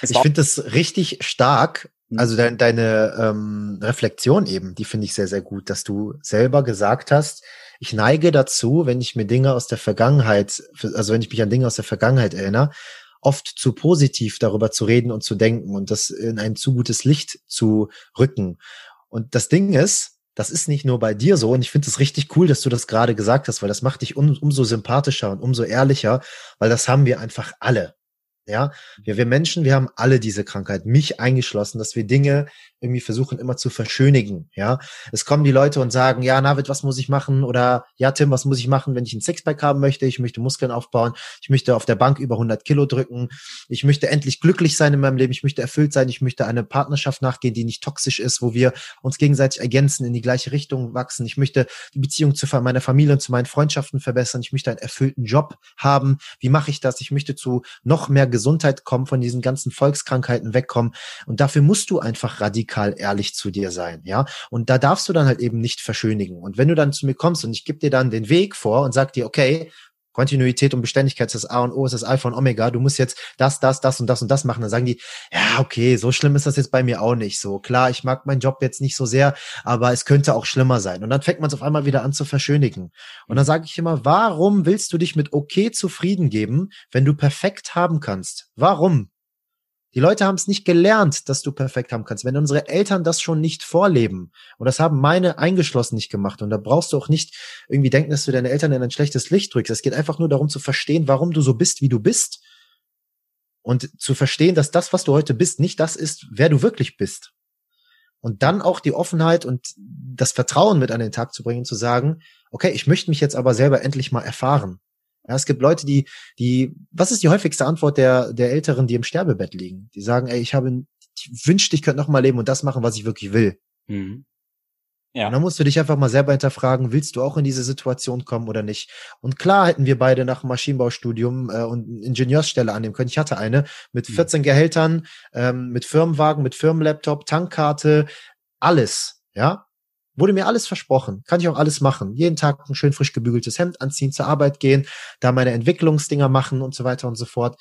Es ich finde das richtig stark. Mhm. Also de deine ähm, Reflexion eben, die finde ich sehr, sehr gut, dass du selber gesagt hast, ich neige dazu, wenn ich mir Dinge aus der Vergangenheit, also wenn ich mich an Dinge aus der Vergangenheit erinnere, oft zu positiv darüber zu reden und zu denken und das in ein zu gutes Licht zu rücken. Und das Ding ist, das ist nicht nur bei dir so und ich finde es richtig cool, dass du das gerade gesagt hast, weil das macht dich um, umso sympathischer und umso ehrlicher, weil das haben wir einfach alle. Ja, wir, wir Menschen, wir haben alle diese Krankheit, mich eingeschlossen, dass wir Dinge irgendwie versuchen immer zu verschönigen. Ja, es kommen die Leute und sagen, ja, Navid, was muss ich machen? Oder ja, Tim, was muss ich machen, wenn ich ein Sixpack haben möchte? Ich möchte Muskeln aufbauen. Ich möchte auf der Bank über 100 Kilo drücken. Ich möchte endlich glücklich sein in meinem Leben. Ich möchte erfüllt sein. Ich möchte eine Partnerschaft nachgehen, die nicht toxisch ist, wo wir uns gegenseitig ergänzen, in die gleiche Richtung wachsen. Ich möchte die Beziehung zu meiner Familie und zu meinen Freundschaften verbessern. Ich möchte einen erfüllten Job haben. Wie mache ich das? Ich möchte zu noch mehr Gesundheit kommen, von diesen ganzen Volkskrankheiten wegkommen. Und dafür musst du einfach radikal ehrlich zu dir sein, ja. Und da darfst du dann halt eben nicht verschönigen. Und wenn du dann zu mir kommst und ich gebe dir dann den Weg vor und sag dir, okay, Kontinuität und Beständigkeit ist das A und O, ist das Alpha und Omega. Du musst jetzt das, das, das und das und das machen. Dann sagen die, ja, okay, so schlimm ist das jetzt bei mir auch nicht. So klar, ich mag meinen Job jetzt nicht so sehr, aber es könnte auch schlimmer sein. Und dann fängt man es auf einmal wieder an zu verschönigen. Und dann sage ich immer, warum willst du dich mit okay zufrieden geben, wenn du perfekt haben kannst? Warum? Die Leute haben es nicht gelernt, dass du perfekt haben kannst. Wenn unsere Eltern das schon nicht vorleben, und das haben meine eingeschlossen nicht gemacht, und da brauchst du auch nicht irgendwie denken, dass du deine Eltern in ein schlechtes Licht drückst. Es geht einfach nur darum zu verstehen, warum du so bist, wie du bist. Und zu verstehen, dass das, was du heute bist, nicht das ist, wer du wirklich bist. Und dann auch die Offenheit und das Vertrauen mit an den Tag zu bringen, zu sagen, okay, ich möchte mich jetzt aber selber endlich mal erfahren. Ja, es gibt Leute, die, die, was ist die häufigste Antwort der, der Älteren, die im Sterbebett liegen? Die sagen, ey, ich habe, ich wünschte, ich könnte noch mal leben und das machen, was ich wirklich will. Mhm. Ja. Und dann musst du dich einfach mal selber hinterfragen, willst du auch in diese Situation kommen oder nicht? Und klar hätten wir beide nach dem Maschinenbaustudium äh, und eine Ingenieursstelle annehmen können. Ich hatte eine mit 14 mhm. Gehältern, ähm, mit Firmenwagen, mit Firmenlaptop, Tankkarte, alles. Ja, Wurde mir alles versprochen. Kann ich auch alles machen. Jeden Tag ein schön frisch gebügeltes Hemd anziehen, zur Arbeit gehen, da meine Entwicklungsdinger machen und so weiter und so fort.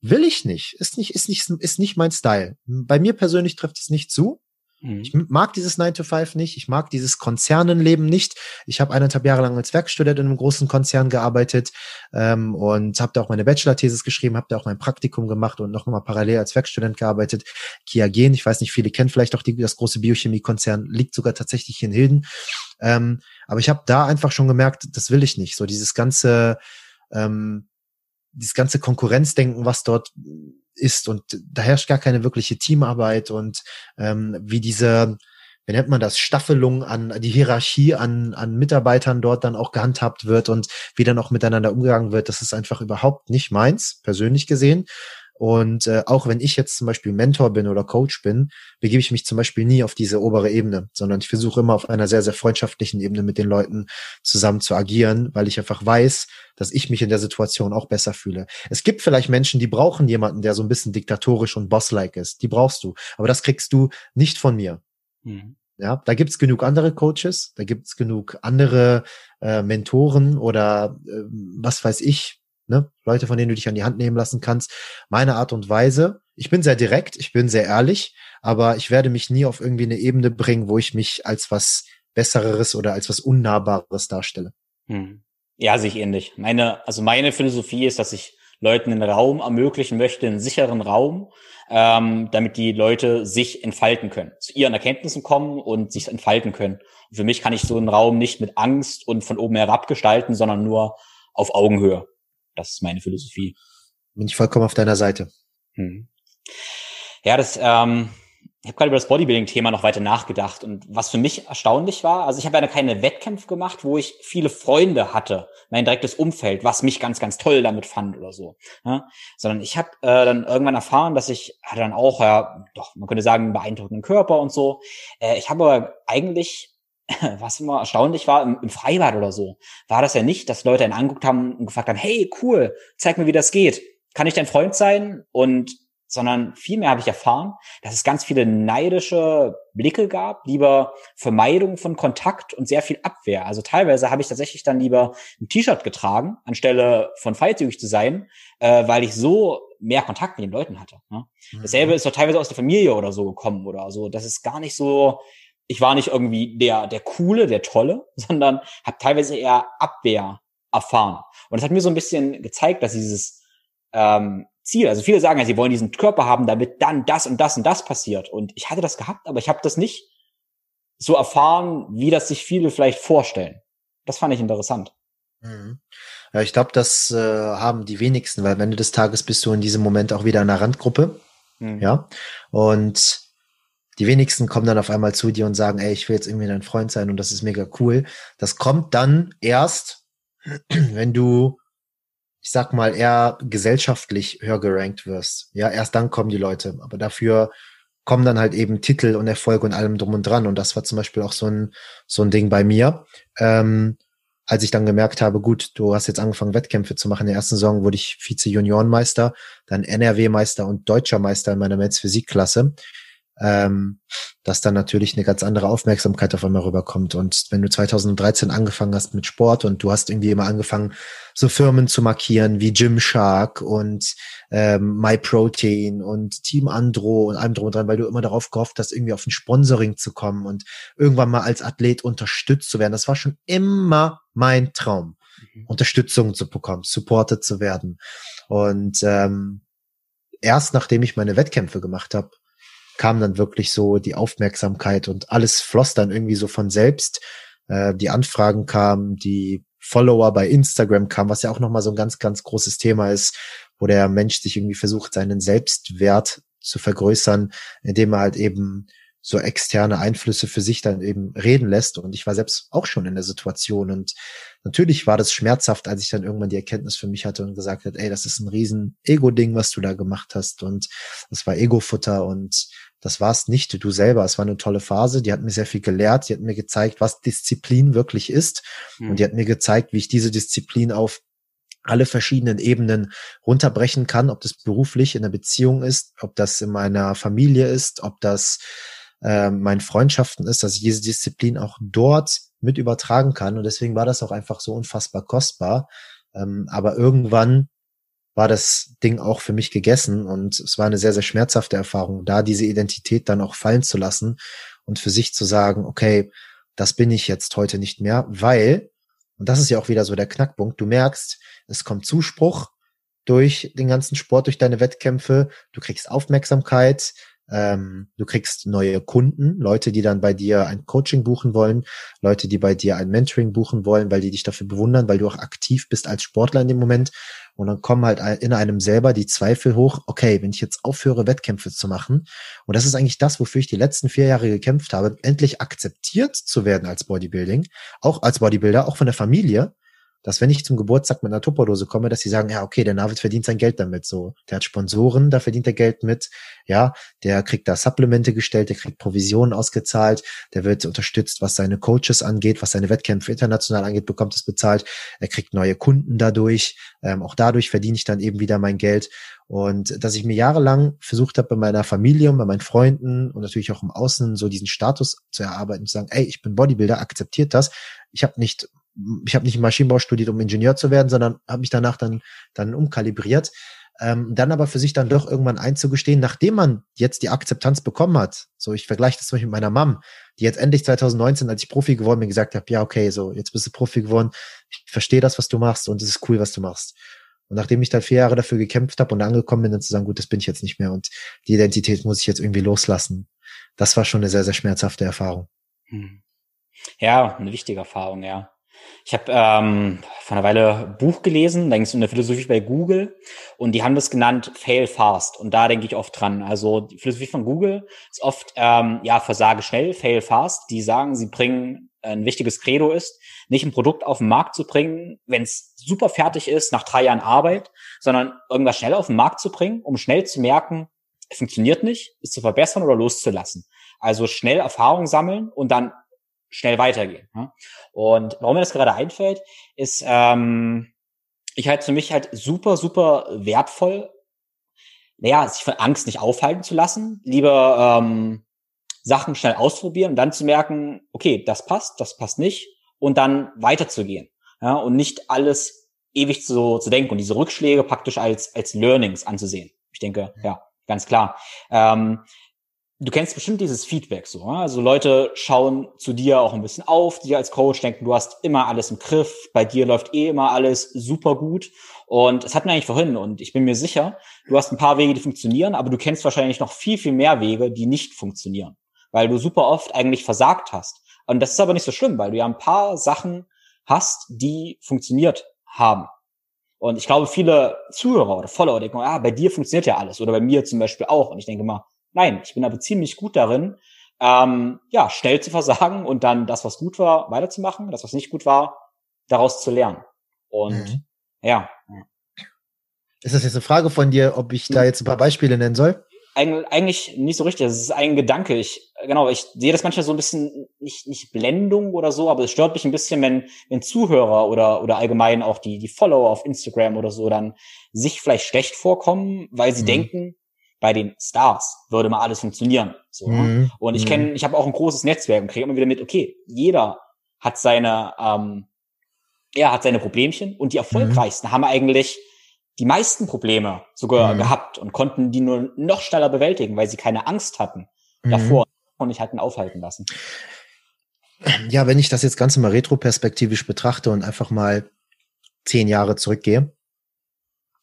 Will ich nicht. Ist nicht, ist nicht, ist nicht mein Style. Bei mir persönlich trifft es nicht zu. Mhm. Ich mag dieses 9 to 5 nicht. Ich mag dieses Konzernenleben nicht. Ich habe eineinhalb Jahre lang als Werkstudent in einem großen Konzern gearbeitet ähm, und habe da auch meine Bachelor-Thesis geschrieben, habe da auch mein Praktikum gemacht und noch mal parallel als Werkstudent gearbeitet. Kiagen, ich weiß nicht, viele kennen vielleicht auch die, das große Biochemiekonzern, liegt sogar tatsächlich in Hilden. Ähm, aber ich habe da einfach schon gemerkt, das will ich nicht. So dieses ganze ähm, dieses ganze Konkurrenzdenken, was dort ist und da herrscht gar keine wirkliche Teamarbeit und ähm, wie diese, wie nennt man das, Staffelung an die Hierarchie an, an Mitarbeitern dort dann auch gehandhabt wird und wie dann auch miteinander umgegangen wird, das ist einfach überhaupt nicht meins, persönlich gesehen. Und äh, auch wenn ich jetzt zum Beispiel Mentor bin oder Coach bin, begebe ich mich zum Beispiel nie auf diese obere Ebene, sondern ich versuche immer auf einer sehr, sehr freundschaftlichen Ebene mit den Leuten zusammen zu agieren, weil ich einfach weiß, dass ich mich in der Situation auch besser fühle. Es gibt vielleicht Menschen, die brauchen jemanden, der so ein bisschen diktatorisch und bosslike ist. Die brauchst du. Aber das kriegst du nicht von mir. Mhm. Ja, da gibt's genug andere Coaches, da gibt's genug andere äh, Mentoren oder äh, was weiß ich, ne? Leute, von denen du dich an die Hand nehmen lassen kannst. Meine Art und Weise, ich bin sehr direkt, ich bin sehr ehrlich, aber ich werde mich nie auf irgendwie eine Ebene bringen, wo ich mich als was Besseres oder als was Unnahbares darstelle. Hm. Ja, sich ähnlich. Meine, also meine Philosophie ist, dass ich Leuten einen Raum ermöglichen möchte, einen sicheren Raum, ähm, damit die Leute sich entfalten können, zu ihren Erkenntnissen kommen und sich entfalten können. Und für mich kann ich so einen Raum nicht mit Angst und von oben herab gestalten, sondern nur auf Augenhöhe. Das ist meine Philosophie. Bin ich vollkommen auf deiner Seite. Hm. Ja, das, ähm, ich habe gerade über das Bodybuilding-Thema noch weiter nachgedacht und was für mich erstaunlich war, also ich habe ja keine Wettkämpfe gemacht, wo ich viele Freunde hatte, mein direktes Umfeld, was mich ganz, ganz toll damit fand oder so, ja? sondern ich habe äh, dann irgendwann erfahren, dass ich hatte dann auch, ja, doch, man könnte sagen, einen beeindruckenden Körper und so. Äh, ich habe aber eigentlich was immer erstaunlich war, im, im, Freibad oder so, war das ja nicht, dass Leute einen angeguckt haben und gefragt haben, hey, cool, zeig mir, wie das geht. Kann ich dein Freund sein? Und sondern vielmehr habe ich erfahren, dass es ganz viele neidische Blicke gab, lieber Vermeidung von Kontakt und sehr viel Abwehr. Also teilweise habe ich tatsächlich dann lieber ein T-Shirt getragen, anstelle von freizügig zu sein, äh, weil ich so mehr Kontakt mit den Leuten hatte. Ne? Mhm. Dasselbe ist doch teilweise aus der Familie oder so gekommen oder so. Das ist gar nicht so ich war nicht irgendwie der, der Coole, der Tolle, sondern habe teilweise eher Abwehr erfahren. Und das hat mir so ein bisschen gezeigt, dass dieses ähm, Ziel, also viele sagen ja, sie wollen diesen Körper haben, damit dann das und das und das passiert. Und ich hatte das gehabt, aber ich habe das nicht so erfahren, wie das sich viele vielleicht vorstellen. Das fand ich interessant. Mhm. Ja, ich glaube, das äh, haben die wenigsten, weil am Ende des Tages bist du in diesem Moment auch wieder in einer Randgruppe. Mhm. Ja. Und die wenigsten kommen dann auf einmal zu dir und sagen, ey, ich will jetzt irgendwie dein Freund sein und das ist mega cool. Das kommt dann erst, wenn du, ich sag mal, eher gesellschaftlich höher gerankt wirst. Ja, erst dann kommen die Leute. Aber dafür kommen dann halt eben Titel und Erfolge und allem drum und dran. Und das war zum Beispiel auch so ein, so ein Ding bei mir. Ähm, als ich dann gemerkt habe, gut, du hast jetzt angefangen, Wettkämpfe zu machen. In der ersten Saison wurde ich Vize-Juniorenmeister, dann NRW-Meister und Deutscher Meister in meiner Metz-Physik-Klasse ähm, dass dann natürlich eine ganz andere Aufmerksamkeit auf einmal rüberkommt. Und wenn du 2013 angefangen hast mit Sport und du hast irgendwie immer angefangen, so Firmen zu markieren wie Gymshark und ähm, MyProtein und Team Andro und allem drum und dran, weil du immer darauf gehofft hast, irgendwie auf ein Sponsoring zu kommen und irgendwann mal als Athlet unterstützt zu werden. Das war schon immer mein Traum, mhm. Unterstützung zu bekommen, supported zu werden. Und ähm, erst nachdem ich meine Wettkämpfe gemacht habe, kam dann wirklich so die Aufmerksamkeit und alles floss dann irgendwie so von selbst. Äh, die Anfragen kamen, die Follower bei Instagram kamen, was ja auch nochmal so ein ganz, ganz großes Thema ist, wo der Mensch sich irgendwie versucht, seinen Selbstwert zu vergrößern, indem er halt eben so externe Einflüsse für sich dann eben reden lässt. Und ich war selbst auch schon in der Situation. Und natürlich war das schmerzhaft, als ich dann irgendwann die Erkenntnis für mich hatte und gesagt hat, ey, das ist ein riesen Ego-Ding, was du da gemacht hast. Und das war Ego-Futter. Und das war es nicht du selber. Es war eine tolle Phase. Die hat mir sehr viel gelehrt. Die hat mir gezeigt, was Disziplin wirklich ist. Mhm. Und die hat mir gezeigt, wie ich diese Disziplin auf alle verschiedenen Ebenen runterbrechen kann, ob das beruflich in der Beziehung ist, ob das in meiner Familie ist, ob das äh, meinen Freundschaften ist, dass ich diese Disziplin auch dort mit übertragen kann. Und deswegen war das auch einfach so unfassbar kostbar. Ähm, aber irgendwann war das Ding auch für mich gegessen und es war eine sehr, sehr schmerzhafte Erfahrung, da diese Identität dann auch fallen zu lassen und für sich zu sagen, okay, das bin ich jetzt heute nicht mehr, weil, und das ist ja auch wieder so der Knackpunkt, du merkst, es kommt Zuspruch durch den ganzen Sport, durch deine Wettkämpfe, du kriegst Aufmerksamkeit, ähm, du kriegst neue Kunden, Leute, die dann bei dir ein Coaching buchen wollen, Leute, die bei dir ein Mentoring buchen wollen, weil die dich dafür bewundern, weil du auch aktiv bist als Sportler in dem Moment. Und dann kommen halt in einem selber die Zweifel hoch, okay, wenn ich jetzt aufhöre, Wettkämpfe zu machen, und das ist eigentlich das, wofür ich die letzten vier Jahre gekämpft habe, endlich akzeptiert zu werden als Bodybuilding, auch als Bodybuilder, auch von der Familie, dass wenn ich zum Geburtstag mit einer Tupperdose komme, dass sie sagen, ja, okay, der Navid verdient sein Geld damit, so. Der hat Sponsoren, da verdient er Geld mit, ja, der kriegt da Supplemente gestellt, der kriegt Provisionen ausgezahlt, der wird unterstützt, was seine Coaches angeht, was seine Wettkämpfe international angeht, bekommt es bezahlt, er kriegt neue Kunden dadurch, ähm, auch dadurch verdiene ich dann eben wieder mein Geld und dass ich mir jahrelang versucht habe, bei meiner Familie und bei meinen Freunden und natürlich auch im Außen so diesen Status zu erarbeiten, zu sagen, ey, ich bin Bodybuilder, akzeptiert das. Ich habe nicht ich habe nicht Maschinenbau studiert, um Ingenieur zu werden, sondern habe mich danach dann, dann umkalibriert. Ähm, dann aber für sich dann doch irgendwann einzugestehen, nachdem man jetzt die Akzeptanz bekommen hat. So, ich vergleiche das zum Beispiel mit meiner Mom, die jetzt endlich 2019, als ich Profi geworden bin, gesagt habe, ja, okay, so, jetzt bist du Profi geworden, ich verstehe das, was du machst und es ist cool, was du machst. Und nachdem ich dann vier Jahre dafür gekämpft habe und angekommen bin, dann zu sagen, gut, das bin ich jetzt nicht mehr und die Identität muss ich jetzt irgendwie loslassen. Das war schon eine sehr, sehr schmerzhafte Erfahrung. Hm. Ja, eine wichtige Erfahrung, ja. Ich habe ähm, vor einer Weile Buch gelesen, da ging es um eine Philosophie bei Google und die haben das genannt Fail Fast und da denke ich oft dran. Also die Philosophie von Google ist oft ähm, ja versage schnell, Fail Fast. Die sagen, sie bringen ein wichtiges Credo ist, nicht ein Produkt auf den Markt zu bringen, wenn es super fertig ist nach drei Jahren Arbeit, sondern irgendwas schnell auf den Markt zu bringen, um schnell zu merken, es funktioniert nicht, es zu verbessern oder loszulassen. Also schnell Erfahrung sammeln und dann schnell weitergehen. Ja? Und warum mir das gerade einfällt, ist, ähm, ich halt für mich halt super, super wertvoll, naja, sich von Angst nicht aufhalten zu lassen, lieber ähm, Sachen schnell ausprobieren und dann zu merken, okay, das passt, das passt nicht und dann weiterzugehen. Ja, und nicht alles ewig zu, zu denken und diese Rückschläge praktisch als, als Learnings anzusehen. Ich denke, ja, ganz klar. Ähm, du kennst bestimmt dieses Feedback so. Also Leute schauen zu dir auch ein bisschen auf, die als Coach denken, du hast immer alles im Griff, bei dir läuft eh immer alles super gut. Und es hatten wir eigentlich vorhin und ich bin mir sicher, du hast ein paar Wege, die funktionieren, aber du kennst wahrscheinlich noch viel, viel mehr Wege, die nicht funktionieren, weil du super oft eigentlich versagt hast. Und das ist aber nicht so schlimm, weil du ja ein paar Sachen hast, die funktioniert haben. Und ich glaube, viele Zuhörer oder Follower denken, ah, bei dir funktioniert ja alles oder bei mir zum Beispiel auch. Und ich denke mal, Nein, ich bin aber ziemlich gut darin, ähm, ja, schnell zu versagen und dann das, was gut war, weiterzumachen, das, was nicht gut war, daraus zu lernen. Und mhm. ja. Ist das jetzt eine Frage von dir, ob ich da jetzt ein paar Beispiele nennen soll? Eig eigentlich nicht so richtig. Das ist ein Gedanke. Ich, genau, ich sehe das manchmal so ein bisschen, nicht, nicht Blendung oder so, aber es stört mich ein bisschen, wenn, wenn Zuhörer oder, oder allgemein auch die, die Follower auf Instagram oder so dann sich vielleicht schlecht vorkommen, weil sie mhm. denken, bei den Stars würde mal alles funktionieren. So, ne? mhm. Und ich kenne, mhm. ich habe auch ein großes Netzwerk und kriege immer wieder mit, okay, jeder hat seine, ähm, ja, hat seine Problemchen und die erfolgreichsten mhm. haben eigentlich die meisten Probleme sogar mhm. gehabt und konnten die nur noch schneller bewältigen, weil sie keine Angst hatten mhm. davor und nicht hatten aufhalten lassen. Ja, wenn ich das jetzt ganz mal retroperspektivisch betrachte und einfach mal zehn Jahre zurückgehe,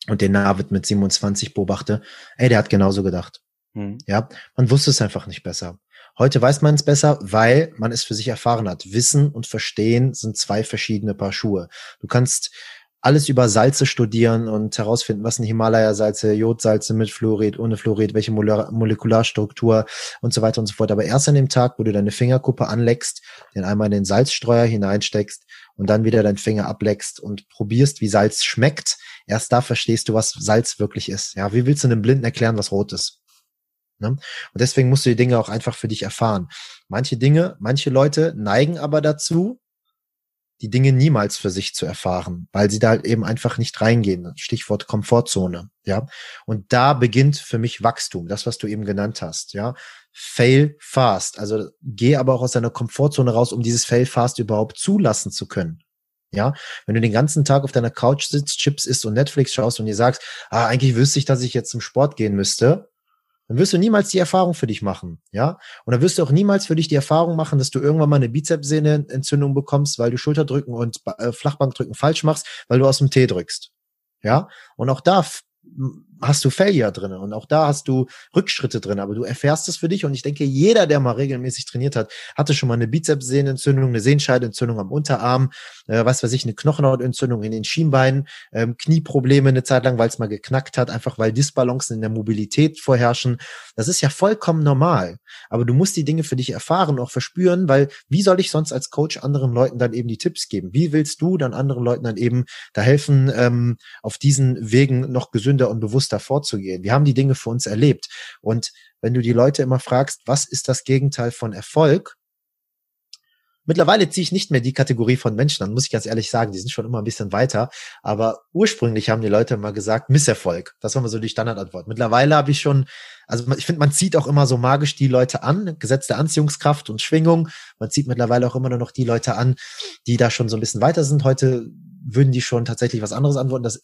und den Navid mit 27 beobachte, ey, der hat genauso gedacht. Mhm. Ja, man wusste es einfach nicht besser. Heute weiß man es besser, weil man es für sich erfahren hat. Wissen und Verstehen sind zwei verschiedene Paar Schuhe. Du kannst alles über Salze studieren und herausfinden, was sind Himalaya-Salze, Jodsalze mit Fluorid, ohne Fluorid, welche Molekularstruktur und so weiter und so fort. Aber erst an dem Tag, wo du deine Fingerkuppe anleckst, den einmal in den Salzstreuer hineinsteckst und dann wieder deinen Finger ableckst und probierst, wie Salz schmeckt, erst da verstehst du, was Salz wirklich ist. Ja, wie willst du einem Blinden erklären, was rot ist? Ne? Und deswegen musst du die Dinge auch einfach für dich erfahren. Manche Dinge, manche Leute neigen aber dazu, die Dinge niemals für sich zu erfahren, weil sie da halt eben einfach nicht reingehen. Stichwort Komfortzone, ja. Und da beginnt für mich Wachstum, das, was du eben genannt hast, ja. Fail fast. Also geh aber auch aus deiner Komfortzone raus, um dieses Fail fast überhaupt zulassen zu können. Ja, wenn du den ganzen Tag auf deiner Couch sitzt, Chips isst und Netflix schaust und dir sagst, ah, eigentlich wüsste ich, dass ich jetzt zum Sport gehen müsste, dann wirst du niemals die Erfahrung für dich machen, ja? Und dann wirst du auch niemals für dich die Erfahrung machen, dass du irgendwann mal eine Bizepssehnenentzündung bekommst, weil du Schulterdrücken und äh, Flachbankdrücken falsch machst, weil du aus dem Tee drückst. Ja? Und auch da hast du Failure drin und auch da hast du Rückschritte drin, aber du erfährst es für dich und ich denke, jeder, der mal regelmäßig trainiert hat, hatte schon mal eine Bizepssehnenentzündung, eine Sehenscheidenentzündung am Unterarm, äh, was weiß ich, eine Knochenhautentzündung in den Schienbeinen, ähm, Knieprobleme eine Zeit lang, weil es mal geknackt hat, einfach weil Disbalancen in der Mobilität vorherrschen. Das ist ja vollkommen normal, aber du musst die Dinge für dich erfahren, auch verspüren, weil wie soll ich sonst als Coach anderen Leuten dann eben die Tipps geben? Wie willst du dann anderen Leuten dann eben da helfen, ähm, auf diesen Wegen noch gesünder und bewusster bewusster vorzugehen. Wir haben die Dinge für uns erlebt. Und wenn du die Leute immer fragst, was ist das Gegenteil von Erfolg? Mittlerweile ziehe ich nicht mehr die Kategorie von Menschen an, muss ich ganz ehrlich sagen, die sind schon immer ein bisschen weiter. Aber ursprünglich haben die Leute immer gesagt, Misserfolg. Das war immer so die Standardantwort. Mittlerweile habe ich schon, also ich finde, man zieht auch immer so magisch die Leute an, Gesetz der Anziehungskraft und Schwingung. Man zieht mittlerweile auch immer nur noch die Leute an, die da schon so ein bisschen weiter sind. Heute würden die schon tatsächlich was anderes antworten. Das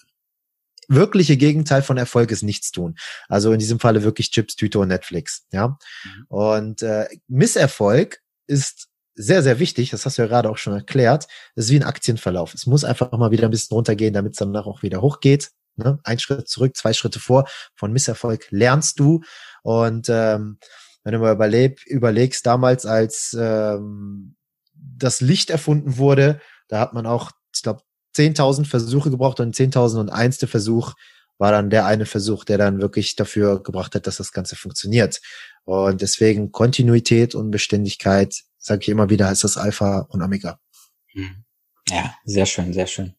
wirkliche Gegenteil von Erfolg ist nichts tun. Also in diesem Falle wirklich Chips, Tüte und Netflix. Ja. Mhm. Und äh, Misserfolg ist sehr, sehr wichtig, das hast du ja gerade auch schon erklärt, das ist wie ein Aktienverlauf. Es muss einfach mal wieder ein bisschen runtergehen, damit es danach auch wieder hochgeht. Ne? Ein Schritt zurück, zwei Schritte vor. Von Misserfolg lernst du. Und ähm, wenn du mal überleb, überlegst, damals als ähm, das Licht erfunden wurde, da hat man auch, ich glaube, 10.000 Versuche gebraucht und 10.001. Versuch war dann der eine Versuch, der dann wirklich dafür gebracht hat, dass das Ganze funktioniert. Und deswegen Kontinuität und Beständigkeit, sage ich immer wieder, ist das Alpha und Omega. Hm. Ja, sehr schön, sehr schön.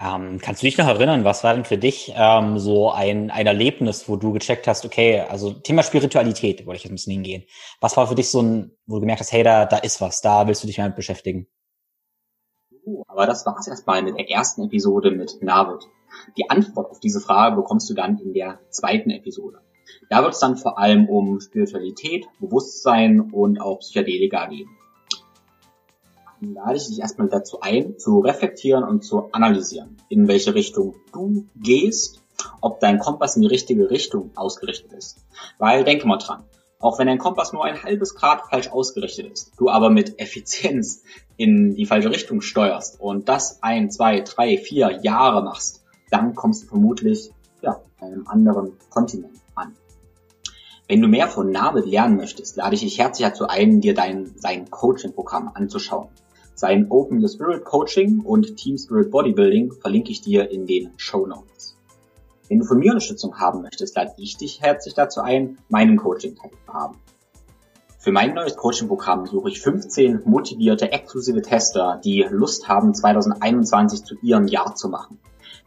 Ähm, kannst du dich noch erinnern, was war denn für dich ähm, so ein, ein Erlebnis, wo du gecheckt hast, okay, also Thema Spiritualität, wollte ich jetzt ein bisschen hingehen. Was war für dich so ein, wo du gemerkt hast, hey, da, da ist was, da willst du dich mal mit beschäftigen? Aber das war's erstmal mit der ersten Episode mit Navid. Die Antwort auf diese Frage bekommst du dann in der zweiten Episode. Da wird es dann vor allem um Spiritualität, Bewusstsein und auch Psychedelika gehen. Dann lade ich dich erstmal dazu ein, zu reflektieren und zu analysieren, in welche Richtung du gehst, ob dein Kompass in die richtige Richtung ausgerichtet ist. Weil denke mal dran, auch wenn dein Kompass nur ein halbes Grad falsch ausgerichtet ist, du aber mit Effizienz in die falsche Richtung steuerst und das ein, zwei, drei, vier Jahre machst, dann kommst du vermutlich ja, einem anderen Kontinent an. Wenn du mehr von Navid lernen möchtest, lade ich dich herzlich dazu ein, dir dein, sein Coaching-Programm anzuschauen. Sein Open the Spirit Coaching und Team Spirit Bodybuilding verlinke ich dir in den Show Notes. Wenn du von mir Unterstützung haben möchtest, lade ich dich herzlich dazu ein, meinen Coaching teilzuhaben. Für mein neues Coaching-Programm suche ich 15 motivierte, exklusive Tester, die Lust haben, 2021 zu ihrem Jahr zu machen.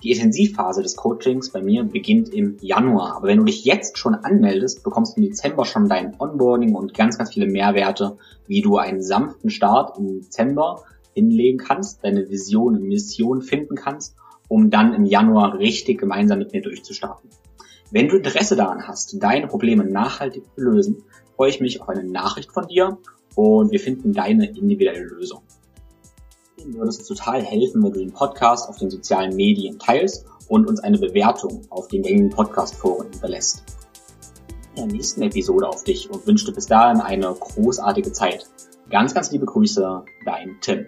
Die Intensivphase des Coachings bei mir beginnt im Januar. Aber wenn du dich jetzt schon anmeldest, bekommst du im Dezember schon dein Onboarding und ganz, ganz viele Mehrwerte, wie du einen sanften Start im Dezember hinlegen kannst, deine Vision und Mission finden kannst um dann im Januar richtig gemeinsam mit mir durchzustarten. Wenn du Interesse daran hast, deine Probleme nachhaltig zu lösen, freue ich mich auf eine Nachricht von dir und wir finden deine individuelle Lösung. Mir würde es total helfen, wenn du den Podcast auf den sozialen Medien teilst und uns eine Bewertung auf den gängigen Podcast-Foren hinterlässt. In der nächsten Episode auf dich und wünsche dir bis dahin eine großartige Zeit. Ganz, ganz liebe Grüße, dein Tim.